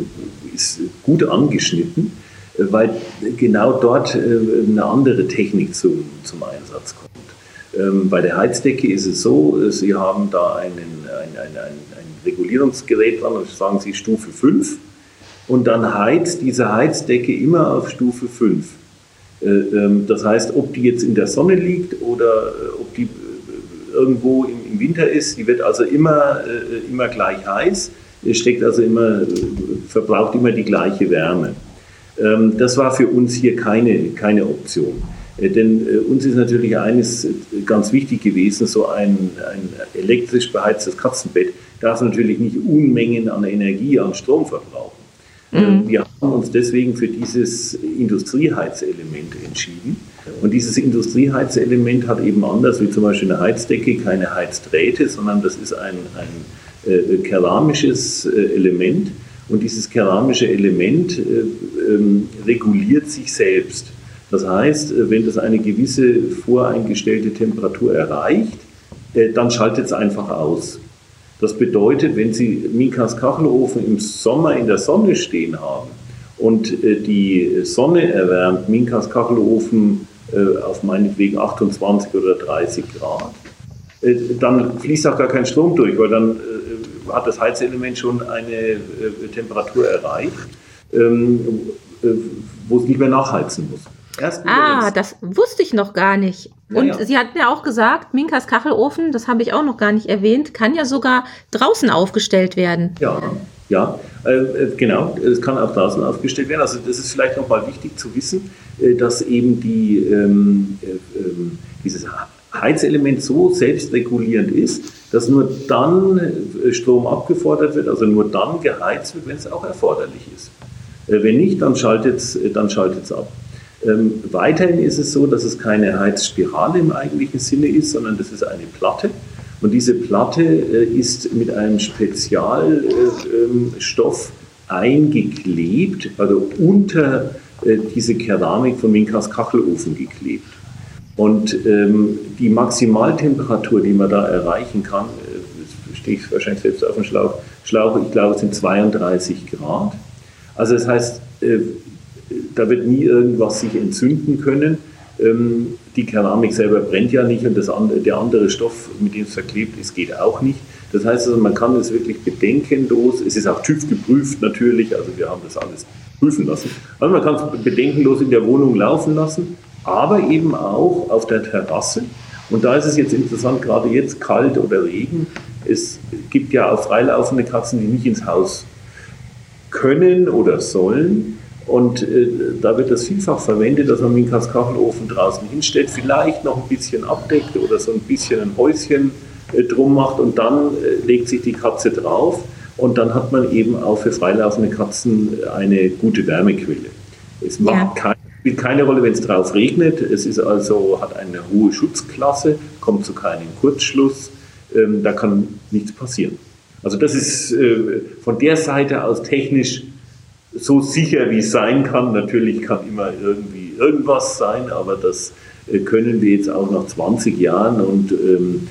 ist gut angeschnitten, weil genau dort äh, eine andere Technik zum, zum Einsatz kommt. Ähm, bei der Heizdecke ist es so, äh, Sie haben da einen, ein, ein, ein, ein Regulierungsgerät dran und sagen Sie Stufe 5 und dann heizt diese Heizdecke immer auf Stufe 5. Äh, ähm, das heißt, ob die jetzt in der Sonne liegt oder äh, ob die irgendwo im Winter ist, die wird also immer, immer gleich heiß, steckt also immer, verbraucht immer die gleiche Wärme. Ähm, das war für uns hier keine, keine Option. Denn uns ist natürlich eines ganz wichtig gewesen, so ein, ein elektrisch beheiztes Katzenbett darf natürlich nicht Unmengen an Energie, an Strom verbrauchen. Mhm. Wir haben uns deswegen für dieses Industrieheizelement entschieden. Und dieses Industrieheizelement hat eben anders wie zum Beispiel eine Heizdecke keine Heizdrähte, sondern das ist ein, ein äh, keramisches äh, Element. Und dieses keramische Element äh, ähm, reguliert sich selbst. Das heißt, äh, wenn das eine gewisse voreingestellte Temperatur erreicht, äh, dann schaltet es einfach aus. Das bedeutet, wenn Sie Mikas Kachelofen im Sommer in der Sonne stehen haben und äh, die Sonne erwärmt Minkas Kachelofen äh, auf meinetwegen 28 oder 30 Grad, äh, dann fließt auch gar kein Strom durch, weil dann hat das Heizelement schon eine Temperatur erreicht, ähm, wo es nicht mehr nachheizen muss. Erst ah, das wusste ich noch gar nicht. Und ja, ja. sie hat mir auch gesagt, Minkas Kachelofen, das habe ich auch noch gar nicht erwähnt, kann ja sogar draußen aufgestellt werden. Ja, ja, äh, äh genau. Es kann auch draußen aufgestellt werden. Also das ist vielleicht nochmal wichtig zu wissen, äh, dass eben die, ähm, äh, ähm, dieses Heizelement so selbstregulierend ist, dass nur dann äh, Strom abgefordert wird, also nur dann geheizt wird, wenn es auch erforderlich ist. Äh, wenn nicht, dann schaltet es dann schaltet's ab. Ähm, weiterhin ist es so, dass es keine Heizspirale im eigentlichen Sinne ist, sondern das ist eine Platte. Und diese Platte äh, ist mit einem Spezialstoff äh, eingeklebt, also unter äh, diese Keramik von Minkas Kachelofen geklebt. Und ähm, die Maximaltemperatur, die man da erreichen kann, äh, stehe ich wahrscheinlich selbst auf dem Schlauch, Schlauch ich glaube, es sind 32 Grad. Also das heißt, äh, da wird nie irgendwas sich entzünden können. Ähm, die Keramik selber brennt ja nicht und das der andere Stoff, mit dem es verklebt ist, geht auch nicht. Das heißt also, man kann es wirklich bedenkenlos, es ist auch TÜV geprüft natürlich, also wir haben das alles prüfen lassen. Also man kann es bedenkenlos in der Wohnung laufen lassen, aber eben auch auf der Terrasse. Und da ist es jetzt interessant, gerade jetzt kalt oder Regen, es gibt ja auch freilaufende Katzen, die nicht ins Haus können oder sollen. Und äh, da wird das vielfach verwendet, dass man Minkas Kachelofen draußen hinstellt, vielleicht noch ein bisschen abdeckt oder so ein bisschen ein Häuschen äh, drum macht und dann äh, legt sich die Katze drauf und dann hat man eben auch für freilaufende Katzen eine gute Wärmequelle. Es macht ja. kein, spielt keine Rolle, wenn es drauf regnet. Es ist also, hat eine hohe Schutzklasse, kommt zu keinem Kurzschluss. Ähm, da kann nichts passieren. Also das ist äh, von der Seite aus technisch so sicher wie es sein kann. Natürlich kann immer irgendwie irgendwas sein, aber das äh, können wir jetzt auch nach 20 Jahren und ähm,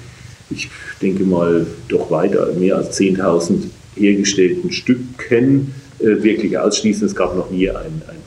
ich denke mal doch weiter, mehr als 10.000 hergestellten Stücken äh, wirklich ausschließen. Es gab noch nie ein, ein.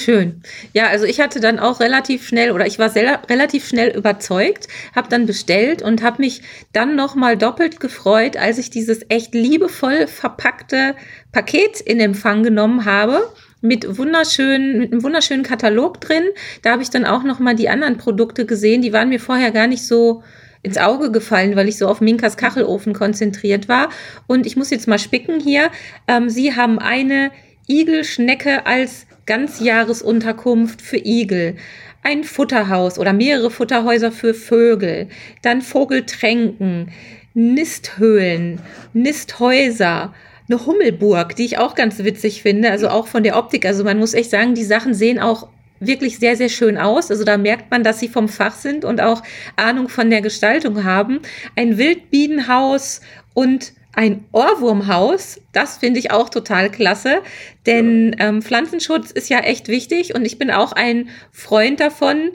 Schön. Ja, also ich hatte dann auch relativ schnell oder ich war sehr, relativ schnell überzeugt, habe dann bestellt und habe mich dann noch mal doppelt gefreut, als ich dieses echt liebevoll verpackte Paket in Empfang genommen habe mit wunderschönen mit einem wunderschönen Katalog drin. Da habe ich dann auch noch mal die anderen Produkte gesehen, die waren mir vorher gar nicht so ins Auge gefallen, weil ich so auf Minkas Kachelofen konzentriert war. Und ich muss jetzt mal spicken hier. Ähm, Sie haben eine Igelschnecke als Ganzjahresunterkunft für Igel, ein Futterhaus oder mehrere Futterhäuser für Vögel, dann Vogeltränken, Nisthöhlen, Nisthäuser, eine Hummelburg, die ich auch ganz witzig finde, also auch von der Optik. Also man muss echt sagen, die Sachen sehen auch wirklich sehr, sehr schön aus. Also da merkt man, dass sie vom Fach sind und auch Ahnung von der Gestaltung haben. Ein Wildbienenhaus und ein Ohrwurmhaus. Das finde ich auch total klasse, denn ähm, Pflanzenschutz ist ja echt wichtig und ich bin auch ein Freund davon,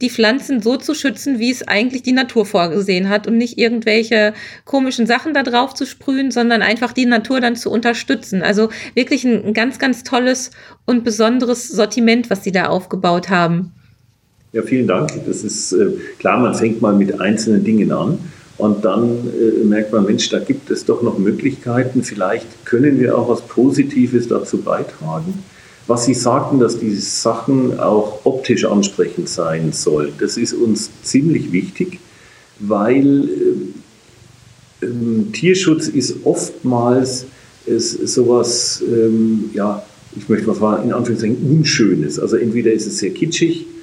die Pflanzen so zu schützen, wie es eigentlich die Natur vorgesehen hat und nicht irgendwelche komischen Sachen da drauf zu sprühen, sondern einfach die Natur dann zu unterstützen. Also wirklich ein, ein ganz, ganz tolles und besonderes Sortiment, was sie da aufgebaut haben. Ja, vielen Dank. Das ist äh, klar, man fängt mal mit einzelnen Dingen an und dann äh, merkt man, Mensch, da gibt es doch noch Möglichkeiten. Vielleicht können wir auch was Positives dazu beitragen. Was Sie sagten, dass diese Sachen auch optisch ansprechend sein sollen, das ist uns ziemlich wichtig, weil äh, ähm, Tierschutz ist oftmals ist sowas, ähm, ja, ich möchte mal sagen, in Anführungszeichen Unschönes. Also entweder ist es sehr kitschig äh, äh,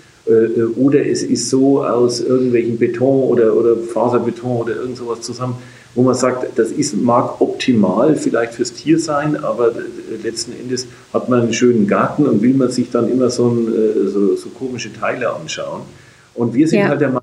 oder es ist so aus irgendwelchen Beton oder, oder Faserbeton oder irgend sowas zusammen wo man sagt, das ist, mag optimal vielleicht fürs Tier sein, aber letzten Endes hat man einen schönen Garten und will man sich dann immer so, ein, äh, so, so komische Teile anschauen. Und wir sind ja. halt der Meinung,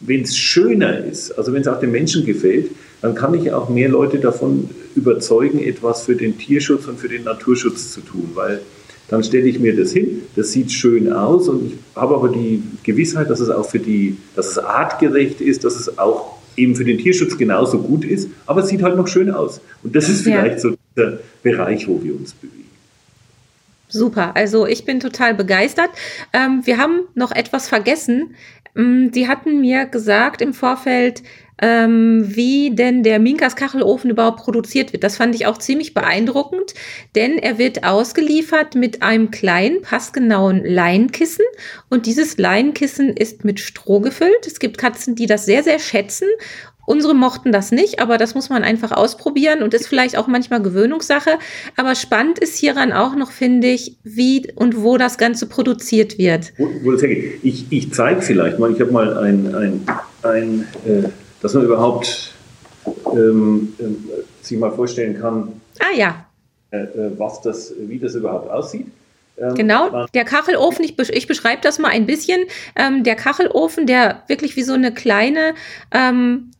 wenn es schöner ist, also wenn es auch den Menschen gefällt, dann kann ich auch mehr Leute davon überzeugen, etwas für den Tierschutz und für den Naturschutz zu tun, weil dann stelle ich mir das hin, das sieht schön aus und ich habe aber die Gewissheit, dass es auch für die, dass es artgerecht ist, dass es auch eben für den Tierschutz genauso gut ist, aber es sieht halt noch schön aus. Und das ist vielleicht ja. so der Bereich, wo wir uns bewegen. Super, also ich bin total begeistert. Ähm, wir haben noch etwas vergessen. Ähm, die hatten mir gesagt im Vorfeld, ähm, wie denn der Minkas Kachelofen überhaupt produziert wird. Das fand ich auch ziemlich beeindruckend, denn er wird ausgeliefert mit einem kleinen, passgenauen Leinkissen und dieses Leinkissen ist mit Stroh gefüllt. Es gibt Katzen, die das sehr, sehr schätzen Unsere mochten das nicht, aber das muss man einfach ausprobieren und ist vielleicht auch manchmal Gewöhnungssache. Aber spannend ist hieran auch noch, finde ich, wie und wo das Ganze produziert wird. Wo, wo das. Ich, ich zeige vielleicht mal, ich habe mal ein, ein, ein äh, dass man überhaupt ähm, äh, sich mal vorstellen kann, ah, ja. Äh, äh, was das, wie das überhaupt aussieht. Ähm, genau, der Kachelofen, ich, ich beschreibe das mal ein bisschen. Ähm, der Kachelofen, der wirklich wie so eine kleine ähm,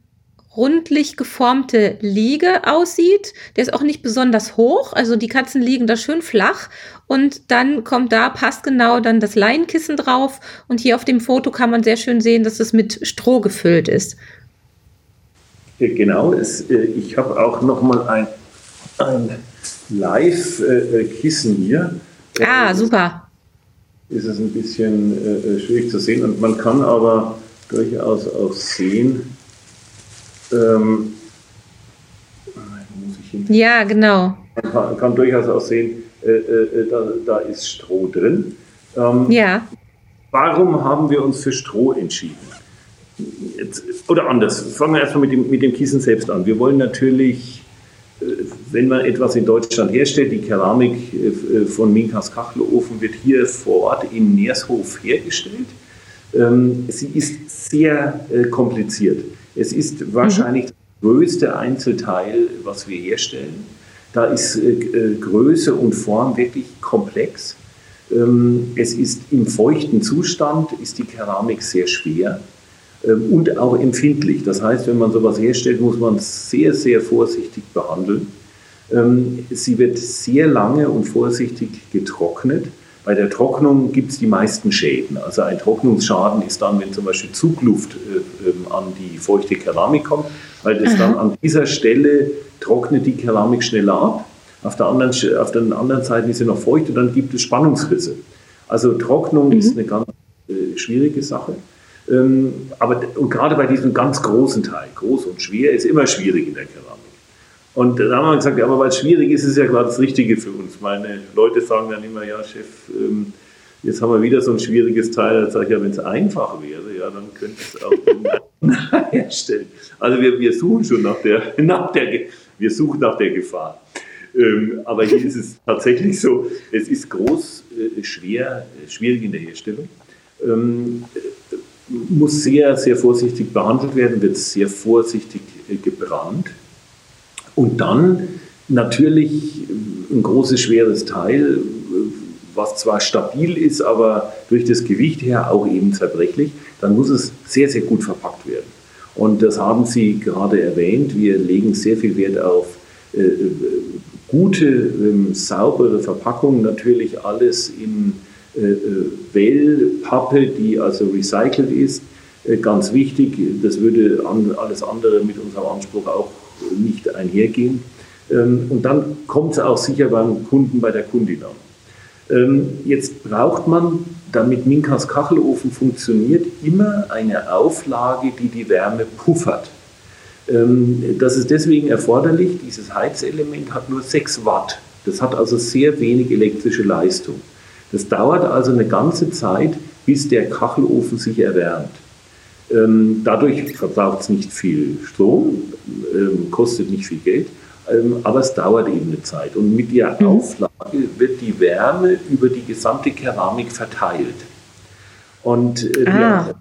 rundlich geformte Liege aussieht. Der ist auch nicht besonders hoch, also die Katzen liegen da schön flach und dann kommt da passt genau dann das Leinkissen drauf und hier auf dem Foto kann man sehr schön sehen, dass es mit Stroh gefüllt ist. Genau, es, äh, ich habe auch noch mal ein, ein Live-Kissen hier. Ah, super. Ist es ein bisschen äh, schwierig zu sehen und man kann aber durchaus auch sehen, ähm, ja, genau. Man kann, kann, durchaus auch sehen, äh, äh, da, da, ist Stroh drin. Ähm, ja. Warum haben wir uns für Stroh entschieden? Oder anders, fangen wir erstmal mit dem, mit dem Kissen selbst an. Wir wollen natürlich, äh, wenn man etwas in Deutschland herstellt, die Keramik äh, von Minkas Kachelofen wird hier vor Ort in Neershof hergestellt. Ähm, sie ist sehr äh, kompliziert. Es ist wahrscheinlich mhm. das größte Einzelteil, was wir herstellen. Da ist Größe und Form wirklich komplex. Ähm, es ist im feuchten Zustand, ist die Keramik sehr schwer. Ähm, und auch empfindlich. Das heißt, wenn man sowas herstellt, muss man sehr, sehr vorsichtig behandeln. Ähm, sie wird sehr lange und vorsichtig getrocknet. Bei der Trocknung gibt es die meisten Schäden. Also ein Trocknungsschaden ist dann, wenn zum Beispiel Zugluft äh, ähm, an die feuchte Keramik kommt, weil das dann an dieser Stelle trocknet die Keramik schneller ab. Auf der anderen, auf der anderen Seite ist sie noch feucht und dann gibt es Spannungsrisse. Also Trocknung mhm. ist eine ganz äh, schwierige Sache. Ähm, aber und gerade bei diesem ganz großen Teil, groß und schwer, ist immer schwierig in der Keramik. Und da haben wir gesagt, ja, aber weil es schwierig ist, ist es ja gerade das Richtige für uns. Meine Leute sagen dann immer, ja, Chef, ähm, jetzt haben wir wieder so ein schwieriges Teil. Da sage ich, ja, wenn es einfach wäre, ja, dann könnte es auch [LAUGHS] [LAUGHS] herstellen. Also wir, wir suchen schon nach der, [LAUGHS] nach der, wir suchen nach der Gefahr. Ähm, aber hier ist es tatsächlich so, es ist groß, äh, schwer, äh, schwierig in der Herstellung. Muss sehr, sehr vorsichtig behandelt werden, wird sehr vorsichtig äh, gebrannt. Und dann natürlich ein großes, schweres Teil, was zwar stabil ist, aber durch das Gewicht her auch eben zerbrechlich, dann muss es sehr, sehr gut verpackt werden. Und das haben Sie gerade erwähnt. Wir legen sehr viel Wert auf äh, gute, ähm, saubere Verpackung. Natürlich alles in äh, äh, Wellpappe, die also recycelt ist. Äh, ganz wichtig, das würde alles andere mit unserem Anspruch auch nicht einhergehen. Ähm, und dann kommt es auch sicher beim Kunden, bei der Kundin an. Ähm, jetzt braucht man, damit Minkas Kachelofen funktioniert, immer eine Auflage, die die Wärme puffert. Ähm, das ist deswegen erforderlich. Dieses Heizelement hat nur 6 Watt. Das hat also sehr wenig elektrische Leistung. Das dauert also eine ganze Zeit, bis der Kachelofen sich erwärmt. Ähm, dadurch verbraucht es nicht viel Strom, kostet nicht viel Geld, aber es dauert eben eine Zeit. Und mit der mhm. Auflage wird die Wärme über die gesamte Keramik verteilt. Und äh, ah.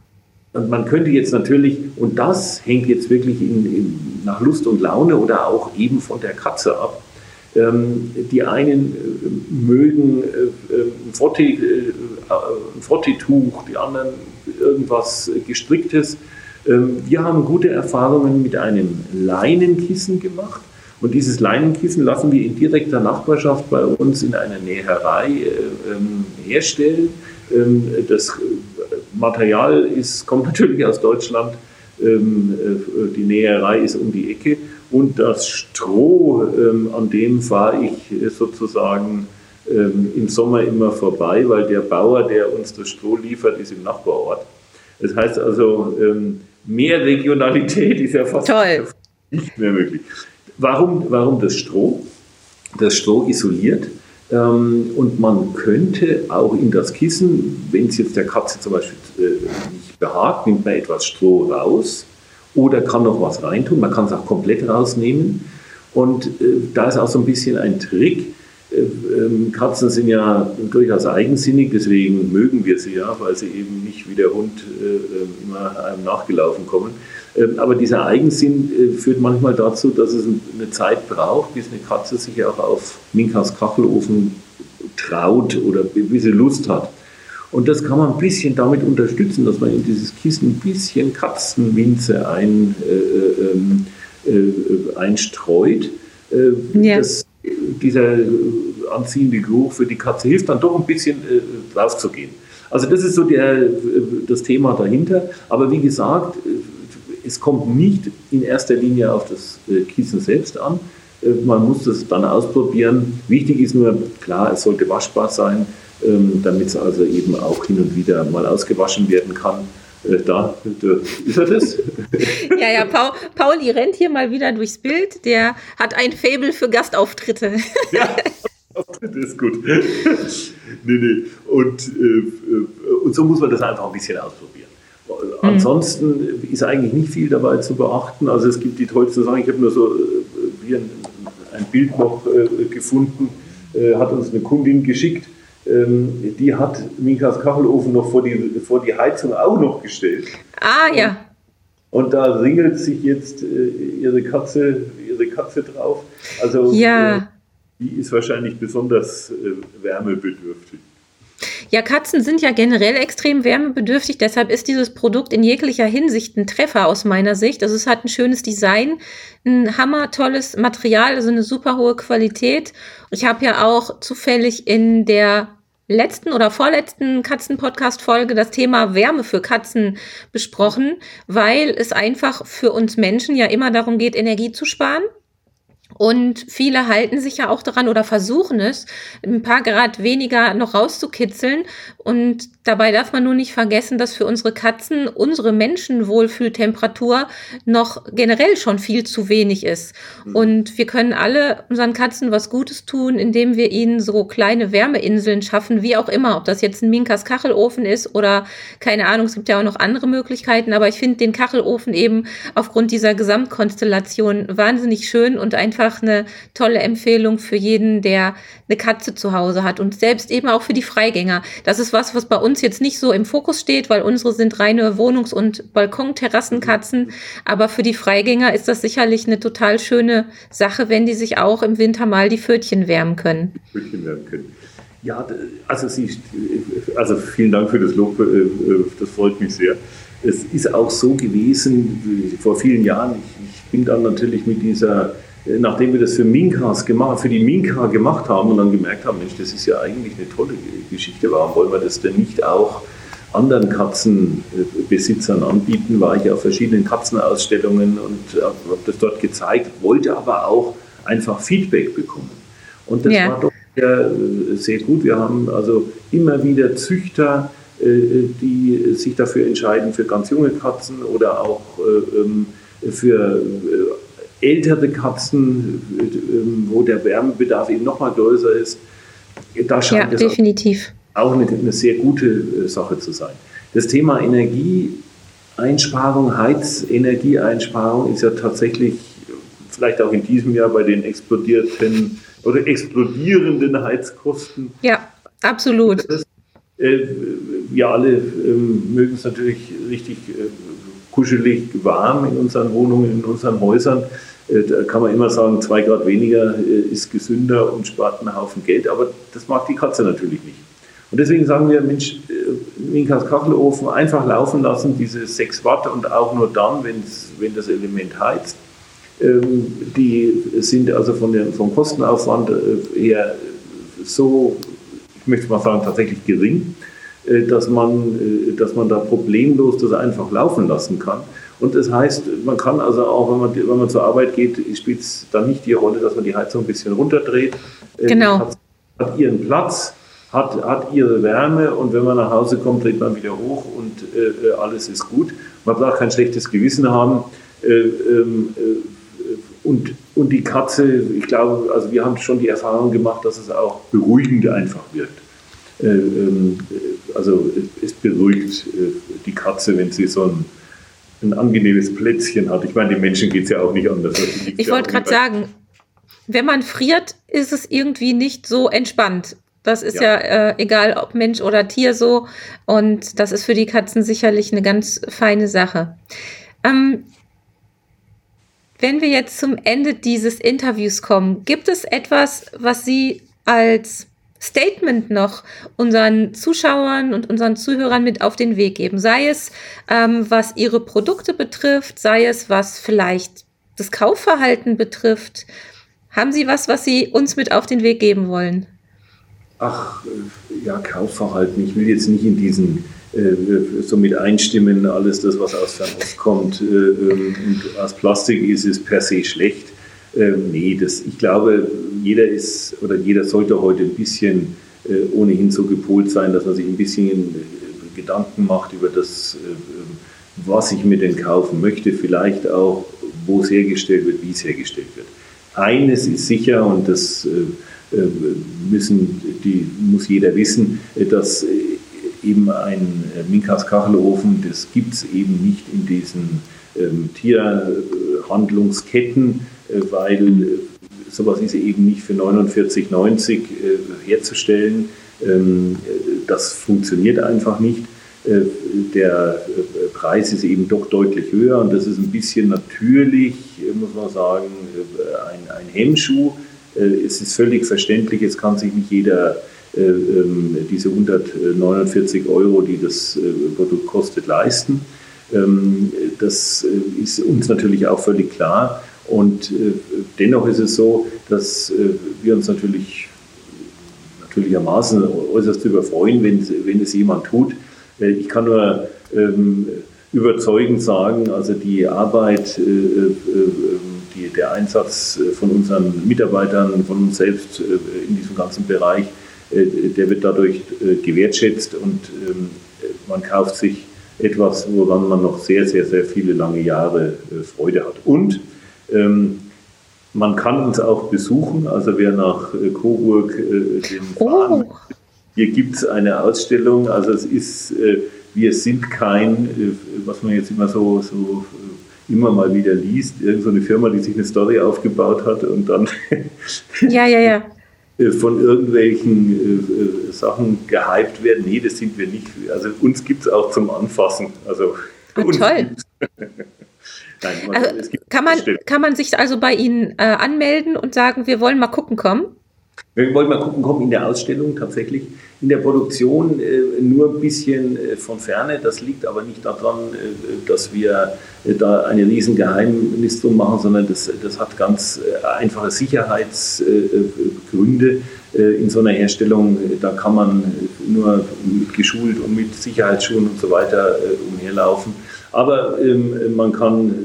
Und man könnte jetzt natürlich, und das hängt jetzt wirklich in, in, nach Lust und Laune oder auch eben von der Katze ab. Ähm, die einen äh, mögen äh, äh ein, Frotte, ein Frottetuch, die anderen irgendwas Gestricktes. Ähm, wir haben gute Erfahrungen mit einem Leinenkissen gemacht. Und dieses Leinenkissen lassen wir in direkter Nachbarschaft bei uns in einer Näherei äh, ähm, herstellen. Das Material ist, kommt [LAUGHS] natürlich aus Deutschland. Die Näherei ist um die Ecke. Und das Stroh, ähm, an dem fahre ich äh, sozusagen ähm, im Sommer immer vorbei, weil der Bauer, der uns das Stroh liefert, ist im Nachbarort. Das heißt also, mehr Regionalität ist ja fast Toll. nicht mehr möglich. Warum, warum das Stroh? Das Stroh isoliert ähm, und man könnte auch in das Kissen, wenn es jetzt der Katze zum Beispiel äh, nicht behagt, nimmt man etwas Stroh raus oder kann noch was reintun. Man kann es auch komplett rausnehmen. Und äh, da ist auch so ein bisschen ein Trick. Äh, ähm, Katzen sind ja durchaus eigensinnig, deswegen mögen wir sie ja, weil sie eben nicht wie der Hund immer einem nachgelaufen kommen. Ähm, aber dieser Eigensinn äh, führt manchmal dazu, dass es eine Zeit braucht, bis eine Katze sich auch auf Minkas Kachelofen traut oder bis sie Lust hat. Und das kann man ein bisschen damit unterstützen, dass man in dieses Kissen ein bisschen Katzenminze ein, äh, ähm, äh, einstreut. Äh, ja. das, dieser anziehende Geruch für die Katze hilft dann doch ein bisschen äh, rauszugehen. Also das ist so der, äh, das Thema dahinter. Aber wie gesagt, es kommt nicht in erster Linie auf das Kissen selbst an. Man muss das dann ausprobieren. Wichtig ist nur, klar, es sollte waschbar sein, damit es also eben auch hin und wieder mal ausgewaschen werden kann. Äh, da, ist er das? [LAUGHS] Ja, ja, Paul, Pauli rennt hier mal wieder durchs Bild. Der hat ein Faible für Gastauftritte. Ja, das ist gut. [LAUGHS] nee, nee. Und, und so muss man das einfach ein bisschen ausprobieren. Ansonsten ist eigentlich nicht viel dabei zu beachten. Also es gibt die tollsten Sachen. Ich habe nur so wie äh, ein, ein Bild noch äh, gefunden, äh, hat uns eine Kundin geschickt. Ähm, die hat Mikas Kachelofen noch vor die, vor die Heizung auch noch gestellt. Ah ja. Und, und da ringelt sich jetzt ihre Katze, ihre Katze drauf. Also ja. die ist wahrscheinlich besonders wärmebedürftig. Ja, Katzen sind ja generell extrem wärmebedürftig, deshalb ist dieses Produkt in jeglicher Hinsicht ein Treffer aus meiner Sicht. Also es hat ein schönes Design, ein hammertolles Material, also eine super hohe Qualität. Ich habe ja auch zufällig in der letzten oder vorletzten Katzen-Podcast-Folge das Thema Wärme für Katzen besprochen, weil es einfach für uns Menschen ja immer darum geht, Energie zu sparen. Und viele halten sich ja auch daran oder versuchen es, ein paar Grad weniger noch rauszukitzeln. Und dabei darf man nur nicht vergessen, dass für unsere Katzen unsere Menschenwohlfühltemperatur noch generell schon viel zu wenig ist. Mhm. Und wir können alle unseren Katzen was Gutes tun, indem wir ihnen so kleine Wärmeinseln schaffen, wie auch immer. Ob das jetzt ein Minkas Kachelofen ist oder keine Ahnung, es gibt ja auch noch andere Möglichkeiten. Aber ich finde den Kachelofen eben aufgrund dieser Gesamtkonstellation wahnsinnig schön und einfach einfach eine tolle Empfehlung für jeden, der eine Katze zu Hause hat und selbst eben auch für die Freigänger. Das ist was, was bei uns jetzt nicht so im Fokus steht, weil unsere sind reine Wohnungs- und Balkonterrassenkatzen. Aber für die Freigänger ist das sicherlich eine total schöne Sache, wenn die sich auch im Winter mal die Pfötchen wärmen können. Pfötchen wärmen können. Ja, also, Sie, also vielen Dank für das Lob, äh, äh, das freut mich sehr. es ist auch so gewesen, vor vielen Jahren, ich, ich bin dann natürlich mit dieser, nachdem wir das für Minkas gemacht, für die Minka gemacht haben und dann gemerkt haben, Mensch, das ist ja eigentlich eine tolle Geschichte, warum wollen wir das denn nicht auch anderen Katzenbesitzern anbieten, war ich auf verschiedenen Katzenausstellungen und habe das dort gezeigt, wollte aber auch einfach Feedback bekommen. Und das ja. war doch sehr, sehr gut. Wir haben also immer wieder Züchter, äh, die sich dafür entscheiden, für ganz junge Katzen oder auch äh, ähm, für äh, ältere Katzen, ähm, wo der Wärmebedarf eben noch mal größer ist. Da scheint ja, definitiv. auch eine, eine, sehr gute Sache zu sein. Das Thema Energieeinsparung, Heizenergieeinsparung ist ja tatsächlich vielleicht auch in diesem Jahr bei den explodierten oder explodierenden Heizkosten. Ja, absolut. Das äh, wir alle ähm, mögen es natürlich richtig äh, kuschelig warm in unseren Wohnungen, in unseren Häusern. Äh, da kann man immer sagen, zwei Grad weniger ist gesünder und spart einen Haufen Geld, aber das mag die Katze natürlich nicht. Und deswegen sagen wir, Mensch, Minkas Kachelofen einfach laufen lassen, diese 6 Watt und auch nur dann, wenn das Element heizt. Ähm, die sind also von dem, vom Kostenaufwand eher so ich möchte mal sagen, tatsächlich gering, äh, dass man, äh, dass man da problemlos das einfach laufen lassen kann. Und das heißt, man kann also auch, wenn man, wenn man zur Arbeit geht, spielt es dann nicht die Rolle, dass man die Heizung ein bisschen runterdreht. Äh, genau. Hat, hat ihren Platz, hat, hat ihre Wärme und wenn man nach Hause kommt, dreht man wieder hoch und äh, alles ist gut. Man darf kein schlechtes Gewissen haben. Äh, ähm, äh, und, und die Katze, ich glaube, also wir haben schon die Erfahrung gemacht, dass es auch beruhigend einfach wirkt. Äh, ähm, also es beruhigt äh, die Katze, wenn sie so ein, ein angenehmes Plätzchen hat. Ich meine, den Menschen geht es ja auch nicht anders. Ich wollte gerade sagen, wenn man friert, ist es irgendwie nicht so entspannt. Das ist ja, ja äh, egal, ob Mensch oder Tier so. Und das ist für die Katzen sicherlich eine ganz feine Sache. Ähm, wenn wir jetzt zum Ende dieses Interviews kommen, gibt es etwas, was Sie als Statement noch unseren Zuschauern und unseren Zuhörern mit auf den Weg geben? Sei es, ähm, was Ihre Produkte betrifft, sei es, was vielleicht das Kaufverhalten betrifft. Haben Sie was, was Sie uns mit auf den Weg geben wollen? Ach, äh, ja, Kaufverhalten. Ich will jetzt nicht in diesen äh, so mit einstimmen, alles das, was aus Fernost kommt äh, ähm, und aus Plastik ist, ist per se schlecht. Ähm, nee, das, ich glaube, jeder ist oder jeder sollte heute ein bisschen äh, ohnehin so gepolt sein, dass man sich ein bisschen Gedanken macht über das, was ich mir denn kaufen möchte, vielleicht auch, wo es hergestellt wird, wie es hergestellt wird. Eines ist sicher und das müssen, die, muss jeder wissen, dass eben ein äh, Minkas Kachelofen, das gibt es eben nicht in diesen ähm, Tierhandlungsketten, äh, weil äh, sowas ist eben nicht für 49,90 äh, herzustellen. Ähm, das funktioniert einfach nicht. Äh, der äh, Preis ist eben doch deutlich höher und das ist ein bisschen natürlich, muss man sagen, ein, ein Hemmschuh. es ist völlig verständlich, es kann sich nicht jeder äh, ähm, diese 149 Euro, die das äh, Produkt kostet, leisten. Ähm, das äh, ist uns natürlich auch völlig klar. Und dennoch ist es so, dass wir uns natürlich natürlichermaßen äußerst darüber freuen, wenn, wenn es jemand tut. Ich kann nur ähm, überzeugend sagen, also die Arbeit, die, der Einsatz von unseren Mitarbeitern, von uns selbst in diesem ganzen Bereich äh, der wird dadurch äh, gewertschätzt und ähm, man kauft sich etwas, woran man noch sehr, sehr, sehr viele lange Jahre äh, Freude hat. Und ähm, man kann uns auch besuchen, also wer nach Coburg den fahren, oh. hier gibt es eine Ausstellung, also es ist, wir sind kein, was man jetzt immer so, so immer mal wieder liest, irgendeine so Firma, die sich eine Story aufgebaut hat und dann [LAUGHS] ja, ja, ja. [LAUGHS] Äh, von irgendwelchen äh, äh, Sachen gehypt werden. Nee, das sind wir nicht. Also uns gibt es auch zum Anfassen. Also ah, [LAUGHS] toll. Nein, man, also, kann, man, kann man sich also bei Ihnen äh, anmelden und sagen, wir wollen mal gucken kommen? Wir wollten mal gucken, kommen in der Ausstellung tatsächlich, in der Produktion äh, nur ein bisschen äh, von ferne. Das liegt aber nicht daran, äh, dass wir äh, da eine riesen Geheimnis drum machen, sondern das, das hat ganz äh, einfache Sicherheitsgründe. In so einer Herstellung, da kann man nur mit geschult und mit Sicherheitsschuhen und so weiter umherlaufen. Aber ähm, man kann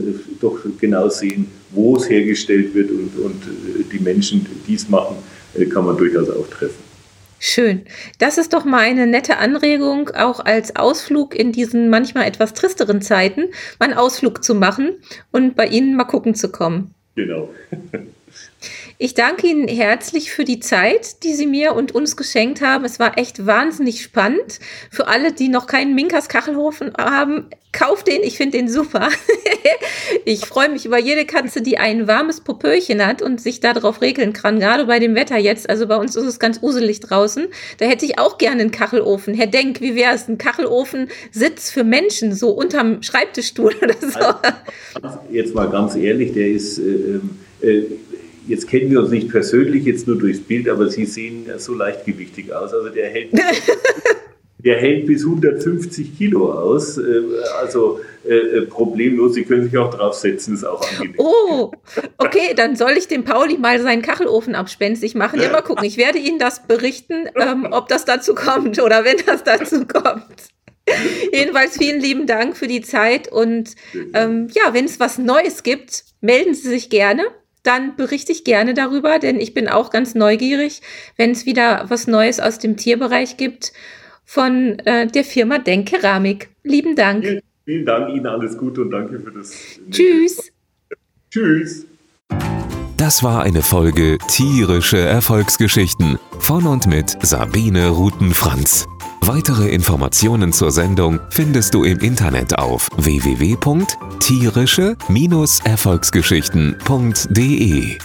doch genau sehen, wo es hergestellt wird und, und die Menschen, die es machen, äh, kann man durchaus auch treffen. Schön. Das ist doch mal eine nette Anregung, auch als Ausflug in diesen manchmal etwas tristeren Zeiten, mal einen Ausflug zu machen und bei Ihnen mal gucken zu kommen. Genau. [LAUGHS] Ich danke Ihnen herzlich für die Zeit, die Sie mir und uns geschenkt haben. Es war echt wahnsinnig spannend. Für alle, die noch keinen Minkas Kachelhofen haben, kauft den. Ich finde den super. [LAUGHS] ich freue mich über jede Katze, die ein warmes Popöchen hat und sich darauf regeln kann. Gerade bei dem Wetter jetzt. Also bei uns ist es ganz uselig draußen. Da hätte ich auch gerne einen Kachelofen. Herr Denk, wie wäre es? Ein Kachelofen Sitz für Menschen, so unterm Schreibtischstuhl oder so. Also, jetzt mal ganz ehrlich, der ist. Äh, äh, Jetzt kennen wir uns nicht persönlich, jetzt nur durchs Bild, aber Sie sehen so leichtgewichtig aus. Also der hält, [LAUGHS] der hält bis 150 Kilo aus. Äh, also äh, äh, problemlos. Sie können sich auch draufsetzen, ist auch angenehm. Oh, okay, dann soll ich dem Pauli mal seinen Kachelofen abspenstig machen. Ja, mal gucken. Ich werde Ihnen das berichten, ähm, ob das dazu kommt oder wenn das dazu kommt. Jedenfalls vielen lieben Dank für die Zeit und ähm, ja, wenn es was Neues gibt, melden Sie sich gerne dann berichte ich gerne darüber, denn ich bin auch ganz neugierig, wenn es wieder was Neues aus dem Tierbereich gibt von äh, der Firma Denk Keramik. Lieben Dank. Vielen, vielen Dank Ihnen, alles Gute und danke für das. Tschüss. Tschüss. Das war eine Folge Tierische Erfolgsgeschichten von und mit Sabine Rutenfranz. Weitere Informationen zur Sendung findest du im Internet auf www.tierische-erfolgsgeschichten.de